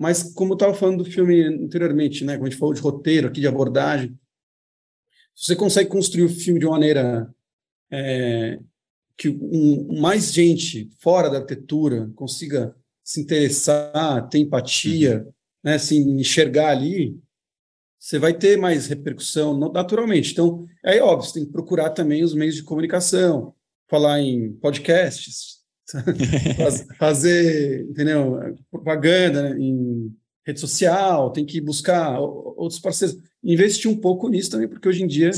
mas como eu estava falando do filme anteriormente, né, quando a gente falou de roteiro aqui, de abordagem, você consegue construir o filme de uma maneira é, que um, mais gente fora da arquitetura consiga se interessar, ter empatia, uhum né, assim, enxergar ali, você vai ter mais repercussão naturalmente. Então, é óbvio, você tem que procurar também os meios de comunicação, falar em podcasts, *laughs* fazer, entendeu, propaganda em rede social, tem que buscar outros parceiros. Investir um pouco nisso também, porque hoje em dia,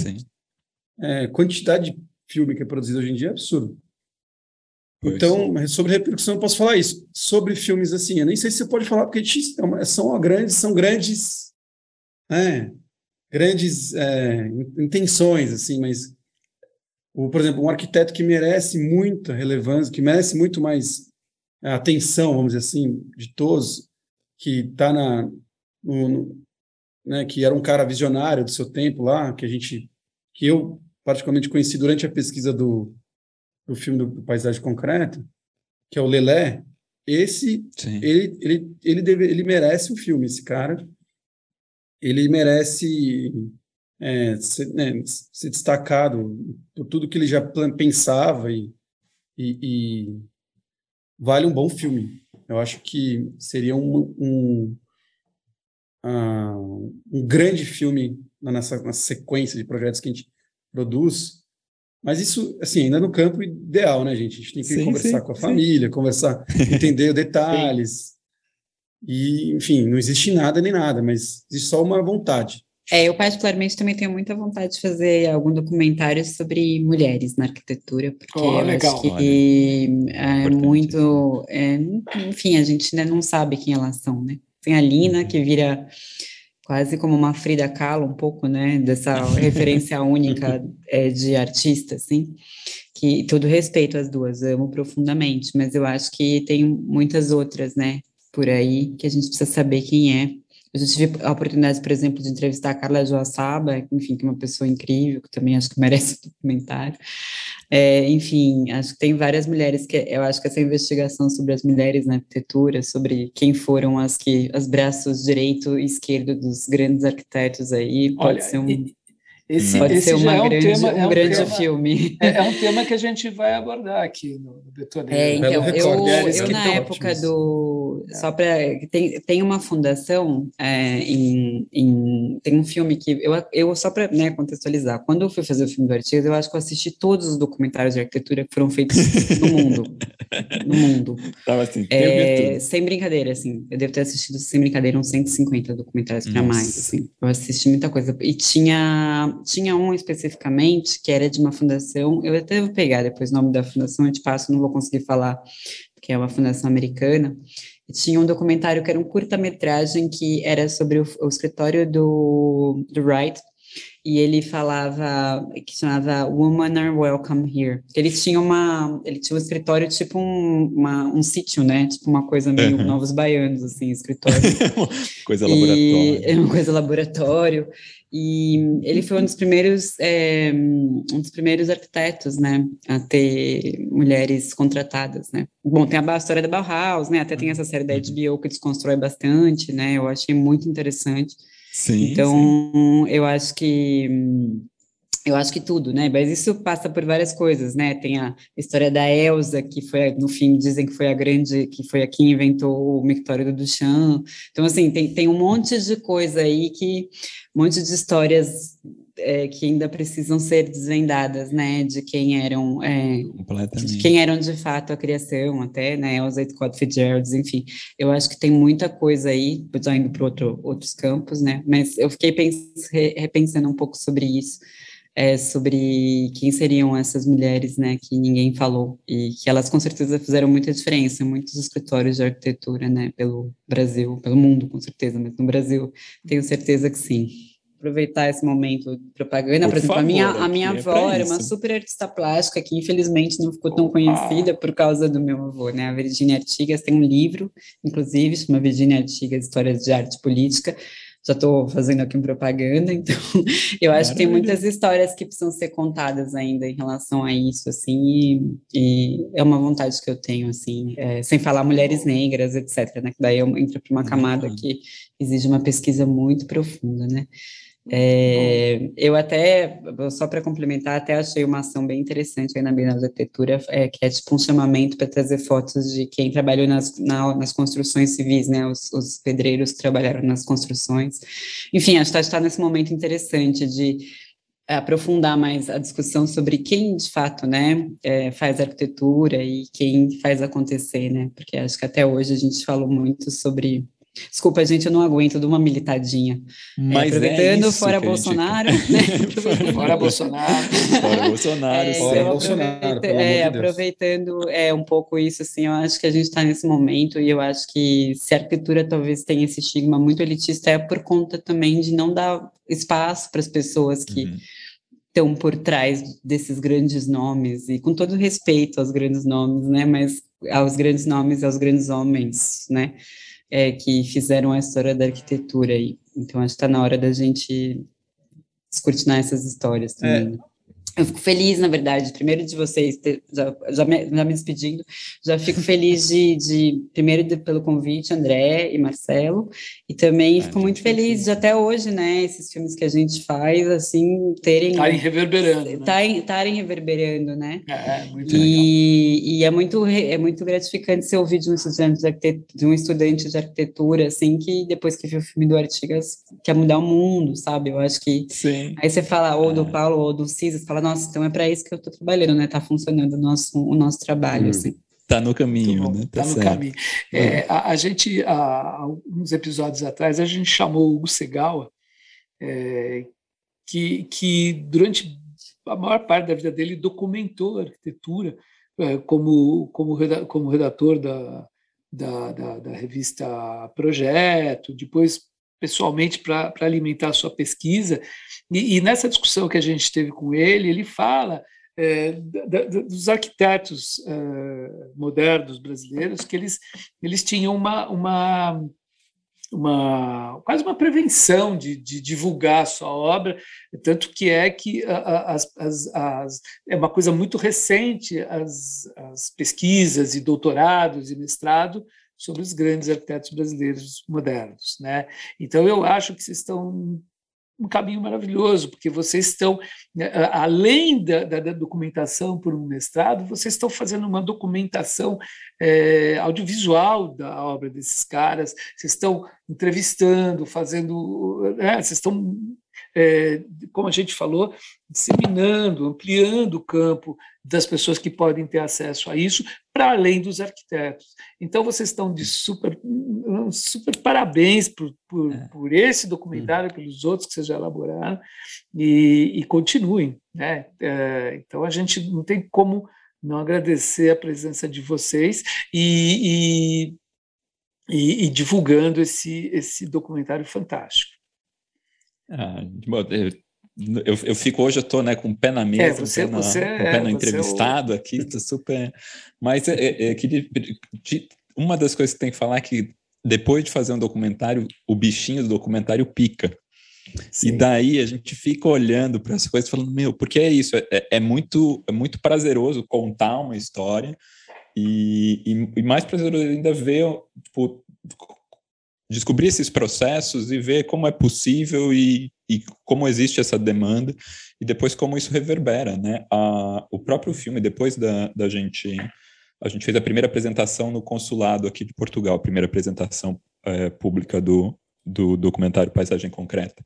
é, quantidade de filme que é produzido hoje em dia é absurdo. Então, sobre repercussão, eu posso falar isso. Sobre filmes assim, eu nem sei se você pode falar, porque é são grandes, são grandes, é, grandes é, intenções, assim, mas, o, por exemplo, um arquiteto que merece muita relevância, que merece muito mais é, atenção, vamos dizer assim, de todos, que está na. No, no, né, que era um cara visionário do seu tempo lá, que a gente, que eu particularmente conheci durante a pesquisa do do filme do, Paisagem Concreta, que é o Lelé, esse, ele, ele, ele, deve, ele merece um filme, esse cara. Ele merece é, ser, né, ser, destacado por tudo que ele já pensava e, e, e, vale um bom filme. Eu acho que seria um, um, uh, um grande filme nessa, nessa sequência de projetos que a gente produz, mas isso, assim, ainda no campo ideal, né, gente? A gente tem que sim, conversar sim, com a sim. família, conversar, *laughs* entender detalhes. E, enfim, não existe nada nem nada, mas existe só uma vontade. É, eu particularmente também tenho muita vontade de fazer algum documentário sobre mulheres na arquitetura, porque oh, eu legal, acho que é muito, é, enfim, a gente ainda não sabe quem elas são, né? Tem a Lina, uhum. que vira quase como uma Frida Kahlo, um pouco, né, dessa *laughs* referência única é, de artista, assim, que todo respeito às duas, amo profundamente, mas eu acho que tem muitas outras, né, por aí, que a gente precisa saber quem é. Eu já tive a oportunidade, por exemplo, de entrevistar a Carla Joaçaba, enfim, que é uma pessoa incrível, que também acho que merece um *laughs* documentário, é, enfim, acho que tem várias mulheres que eu acho que essa investigação sobre as mulheres na arquitetura, sobre quem foram as que as braços direito e esquerdo dos grandes arquitetos aí, pode Olha, ser um. E, Esse, Pode esse ser uma é um grande, tema, um, é um grande tema, filme. É, é, um tema que a gente vai abordar aqui no, no Betoneiro. É, então, eu, eu na época do... Só para... Tem, tem uma fundação é, em, em... Tem um filme que... Eu, eu só para né, contextualizar, quando eu fui fazer o filme do Artigas, eu acho que eu assisti todos os documentários de arquitetura que foram feitos no mundo. No mundo. *laughs* Tava assim, é, sem brincadeira, assim. Eu devo ter assistido, sem brincadeira, uns 150 documentários para mais, assim. Eu assisti muita coisa. E tinha tinha um especificamente que era de uma fundação, eu até vou pegar depois o nome da fundação, eu te passo, não vou conseguir falar, que é uma fundação americana, e tinha um documentário que era um curta-metragem que era sobre o, o escritório do, do Wright, e ele falava que chamava Women Are Welcome Here. Ele tinha uma, ele tinha um escritório tipo um, uma, um sítio, né? Tipo uma coisa meio uhum. Novos Baianos, assim, escritório. *laughs* coisa laboratório. É uma coisa laboratório. E ele foi um dos primeiros, é, um dos primeiros arquitetos, né, a ter mulheres contratadas, né. Bom, tem a história da Bauhaus, né, até tem essa série da HBO uhum. que desconstrói bastante, né, eu achei muito interessante. Sim, então, sim. eu acho que eu acho que tudo, né? Mas isso passa por várias coisas, né? Tem a história da Elsa, que foi, no fim, dizem que foi a grande, que foi a que inventou o mictório do Duchamp. Então, assim, tem, tem um monte de coisa aí que, um monte de histórias é, que ainda precisam ser desvendadas, né? De quem eram, é, de quem eram de fato a criação, até, né? Elsa e Scott Fitzgerald, enfim. Eu acho que tem muita coisa aí, já indo para outro, outros campos, né? Mas eu fiquei pens repensando um pouco sobre isso é, sobre quem seriam essas mulheres, né, que ninguém falou. E que elas com certeza fizeram muita diferença, muitos escritórios de arquitetura, né, pelo Brasil, pelo mundo, com certeza, mas no Brasil tenho certeza que sim. Aproveitar esse momento de propaganda, por, por exemplo, favor, a minha, a minha é avó era uma super artista plástica que infelizmente não ficou tão conhecida por causa do meu avô, né, a Virginia Artigas tem um livro, inclusive, chama Virginia Artigas, Histórias de Arte Política, já estou fazendo aqui propaganda, *laughs* então eu acho que tem muitas histórias que precisam ser contadas ainda em relação a isso, assim, e, e é uma vontade que eu tenho, assim, é, sem falar mulheres negras, etc., né, que daí eu entro para uma camada que exige uma pesquisa muito profunda, né, é, eu até, só para complementar, até achei uma ação bem interessante aí na Bienal de Arquitetura, é, que é tipo um chamamento para trazer fotos de quem trabalhou nas, na, nas construções civis, né, os, os, pedreiros que trabalharam nas construções. Enfim, acho que está nesse momento interessante de aprofundar mais a discussão sobre quem de fato, né, é, faz arquitetura e quem faz acontecer, né, porque acho que até hoje a gente falou muito sobre Desculpa, gente, eu não aguento de uma militadinha. É, Mas é, aproveitando, é fora Bolsonaro. Gente... *laughs* né? fora Bolsonaro. Fora Bolsonaro. É, fora então, Bolsonaro. É, aproveitando é, um pouco isso, assim, eu acho que a gente está nesse momento e eu acho que se a arquitetura talvez tenha esse estigma muito elitista, é por conta também de não dar espaço para as pessoas que. Uhum estão por trás desses grandes nomes, e com todo respeito aos grandes nomes, né, mas aos grandes nomes, aos grandes homens, né, é, que fizeram a história da arquitetura aí. Então, acho que está na hora da gente descortinar essas histórias também. É. Eu fico feliz, na verdade, primeiro de vocês, ter, já, já, me, já me despedindo, já fico feliz de, de primeiro de, pelo convite, André e Marcelo, e também é, fico muito feliz de até hoje, né, esses filmes que a gente faz, assim, terem... Estarem reverberando, Estarem né? reverberando, né? É, muito e, legal. E é muito, é muito gratificante ser ouvir de um estudante de, de um estudante de arquitetura, assim, que depois que viu o filme do Artigas, quer mudar o mundo, sabe? Eu acho que... Sim. Aí você fala, ou do é. Paulo, ou do Cis, fala, nossa, então é para isso que eu estou trabalhando, né? Está funcionando o nosso, o nosso trabalho, hum. assim. Está no caminho, né? Está tá no caminho. É, a, a, gente, há alguns episódios atrás, a gente chamou o Hugo Segawa, é, que, que durante a maior parte da vida dele documentou a arquitetura é, como, como, como redator da, da, da, da revista Projeto, depois pessoalmente para alimentar a sua pesquisa. E, e, nessa discussão que a gente teve com ele, ele fala é, da, da, dos arquitetos é, modernos brasileiros que eles, eles tinham uma, uma, uma quase uma prevenção de, de, divulgar a sua obra, tanto que é que as, as, as, é uma coisa muito recente as, as pesquisas e doutorados e mestrado sobre os grandes arquitetos brasileiros modernos. Né? Então, eu acho que vocês estão um caminho maravilhoso, porque vocês estão, né, além da, da, da, documentação por um mestrado, vocês estão fazendo uma documentação é, audiovisual da obra desses caras, vocês estão entrevistando, fazendo, né, vocês estão é, como a gente falou, disseminando, ampliando o campo das pessoas que podem ter acesso a isso, para além dos arquitetos. Então, vocês estão de super, super parabéns por, por, é. por esse documentário, pelos outros que vocês já elaboraram, e, e continuem. Né? É, então, a gente não tem como não agradecer a presença de vocês e, e, e, divulgando esse, esse documentário fantástico. Ah, eu, eu fico hoje, eu estou né, com o pé na mesa, é, você, um pé, na, você, um pé no é, entrevistado é o... aqui, *laughs* estou super. Mas é, é, é uma das coisas que tem que falar é que depois de fazer um documentário, o bichinho do documentário pica. Sim. E daí a gente fica olhando para as coisas falando, meu, porque é isso, é, é, muito, é muito prazeroso contar uma história e, e, e mais prazeroso ainda ver tipo, descobrir esses processos e ver como é possível e, e como existe essa demanda e depois como isso reverbera, né? A, o próprio filme, depois da, da gente... A gente fez a primeira apresentação no consulado aqui de Portugal, primeira apresentação é, pública do, do documentário Paisagem Concreta.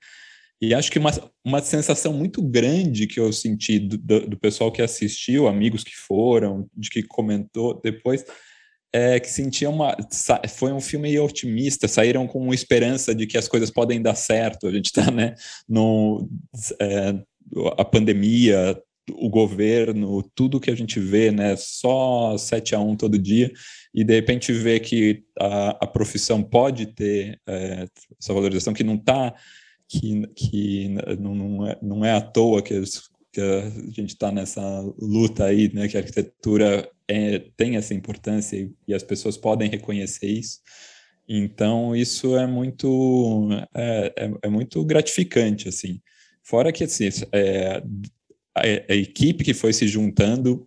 E acho que uma, uma sensação muito grande que eu senti do, do, do pessoal que assistiu, amigos que foram, de que comentou depois, é, que sentia uma. Foi um filme otimista, saíram com esperança de que as coisas podem dar certo. A gente está, né? No, é, a pandemia, o governo, tudo que a gente vê, né? Só 7 a 1 todo dia, e de repente vê que a, a profissão pode ter é, essa valorização, que não está. Que, que não, não, é, não é à toa que, que a gente está nessa luta aí, né? Que a arquitetura é, tem essa importância e, e, as pessoas podem reconhecer isso. Então isso é muito é, é, é muito gratificante assim. Fora que assim, é, a, a, equipe que foi se juntando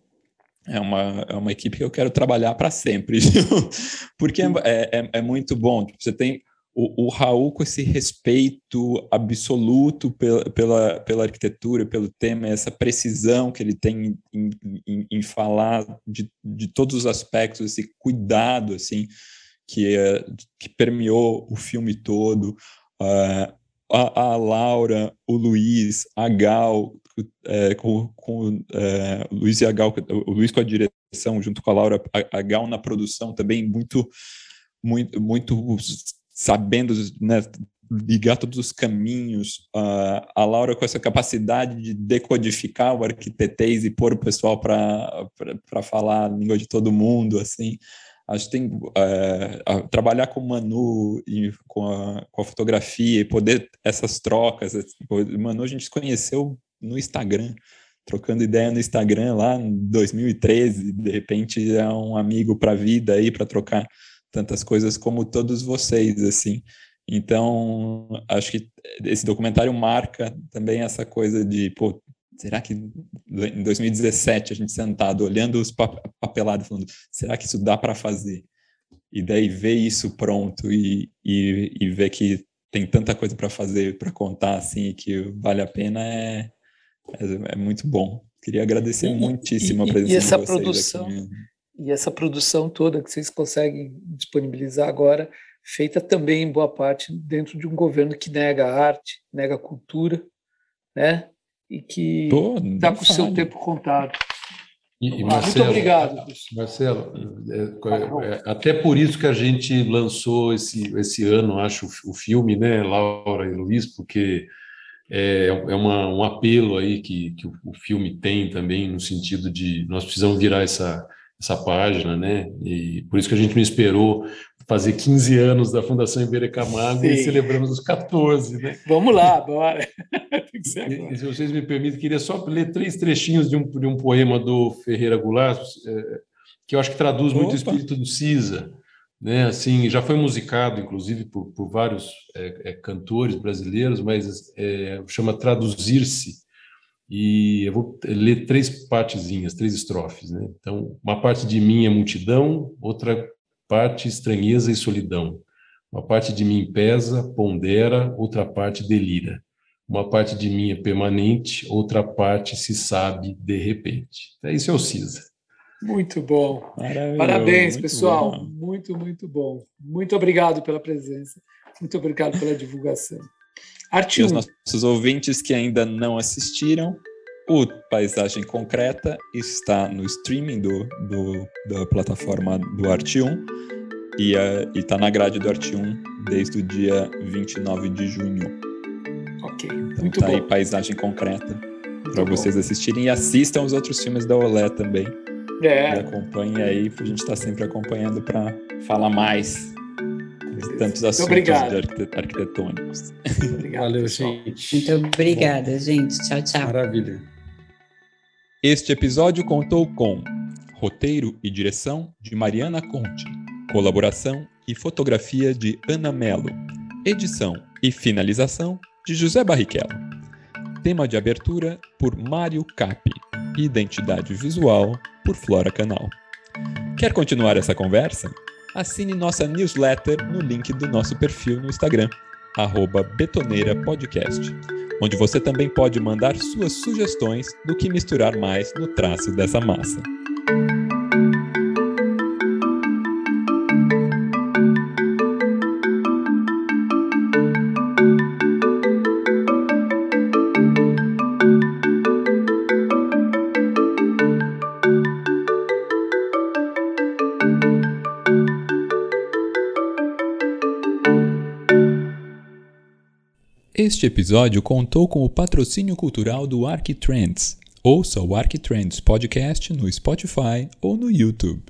é uma, é uma equipe que eu quero trabalhar para sempre, *laughs* porque é, é, é, muito bom. Tipo, você tem o, o Raul com esse respeito absoluto pela, pela, pela arquitetura, pelo tema, essa precisão que ele tem em, em, em falar de, de todos os aspectos, esse cuidado assim que, é, que permeou o filme todo. Uh, a, a, Laura, o Luiz, a Gal, é, com, com é, o Luiz e a Gal, o Luiz com a direção, junto com a Laura, a, a Gal na produção também muito, muito, muito sabendo né, ligar todos os caminhos, uh, a Laura com essa capacidade de decodificar o arquitetês e pôr o pessoal para falar a língua de todo mundo, assim, acho que tem uh, trabalhar com o Manu e com a, com a fotografia e poder essas trocas, assim, Manu a gente se conheceu no Instagram, trocando ideia no Instagram lá em 2013, de repente é um amigo para a vida aí para trocar tantas coisas como todos vocês, assim. Então, acho que esse documentário marca também essa coisa de, pô, será que em 2017 a gente sentado olhando os papelados falando, será que isso dá para fazer? E daí ver isso pronto e, e, e ver que tem tanta coisa para fazer, para contar assim, que vale a pena é, é, é muito bom. Queria agradecer e, muitíssimo a presença e essa de vocês produção, aqui e essa produção toda que vocês conseguem disponibilizar agora, feita também em boa parte dentro de um governo que nega a arte, nega a cultura, né? E que está com o seu tempo contado. E, e Marcelo, Muito obrigado. Marcelo, é, é, é, até por isso que a gente lançou esse, esse ano, acho, o filme, né, Laura e Luiz, porque é, é uma, um apelo aí que, que o filme tem também, no sentido de nós precisamos virar essa essa página, né? E por isso que a gente não esperou fazer 15 anos da Fundação Iberê Camargo e celebramos os 14, né? Vamos lá, bora! *laughs* e, se vocês me permitem, queria só ler três trechinhos de um, de um poema do Ferreira Goulart, é, que eu acho que traduz Opa. muito o espírito do CISA, né? Assim, já foi musicado, inclusive, por, por vários é, é, cantores brasileiros, mas é, chama Traduzir-se, e eu vou ler três partezinhas, três estrofes. Né? Então, uma parte de mim é multidão, outra parte estranheza e solidão. Uma parte de mim pesa, pondera, outra parte delira. uma parte de mim é permanente, outra parte se sabe de repente. É isso é o CISA. Muito bom. Parabéns, muito pessoal. Bom. Muito, muito bom. Muito obrigado pela presença. Muito obrigado pela divulgação. Arte e os nossos ouvintes que ainda não assistiram, o Paisagem Concreta está no streaming do, do da plataforma do Arte 1 e está na grade do Arte 1 desde o dia 29 de junho. Ok, então, muito tá bom. aí Paisagem Concreta para vocês assistirem e assistam os outros filmes da Olé também. É. E acompanhe aí, a gente está sempre acompanhando para falar mais tantos assuntos arquitetônicos. Obrigado, Valeu, gente. Muito obrigada, Bom. gente. Tchau, tchau. Maravilha. Este episódio contou com roteiro e direção de Mariana Conte, colaboração e fotografia de Ana Melo, edição e finalização de José Barrichello. Tema de abertura por Mário Capi. Identidade visual por Flora Canal. Quer continuar essa conversa? Assine nossa newsletter no link do nosso perfil no Instagram, betoneirapodcast, onde você também pode mandar suas sugestões do que misturar mais no traço dessa massa. Este episódio contou com o patrocínio cultural do Arquitrends. Ouça o Arquitrends Podcast no Spotify ou no YouTube.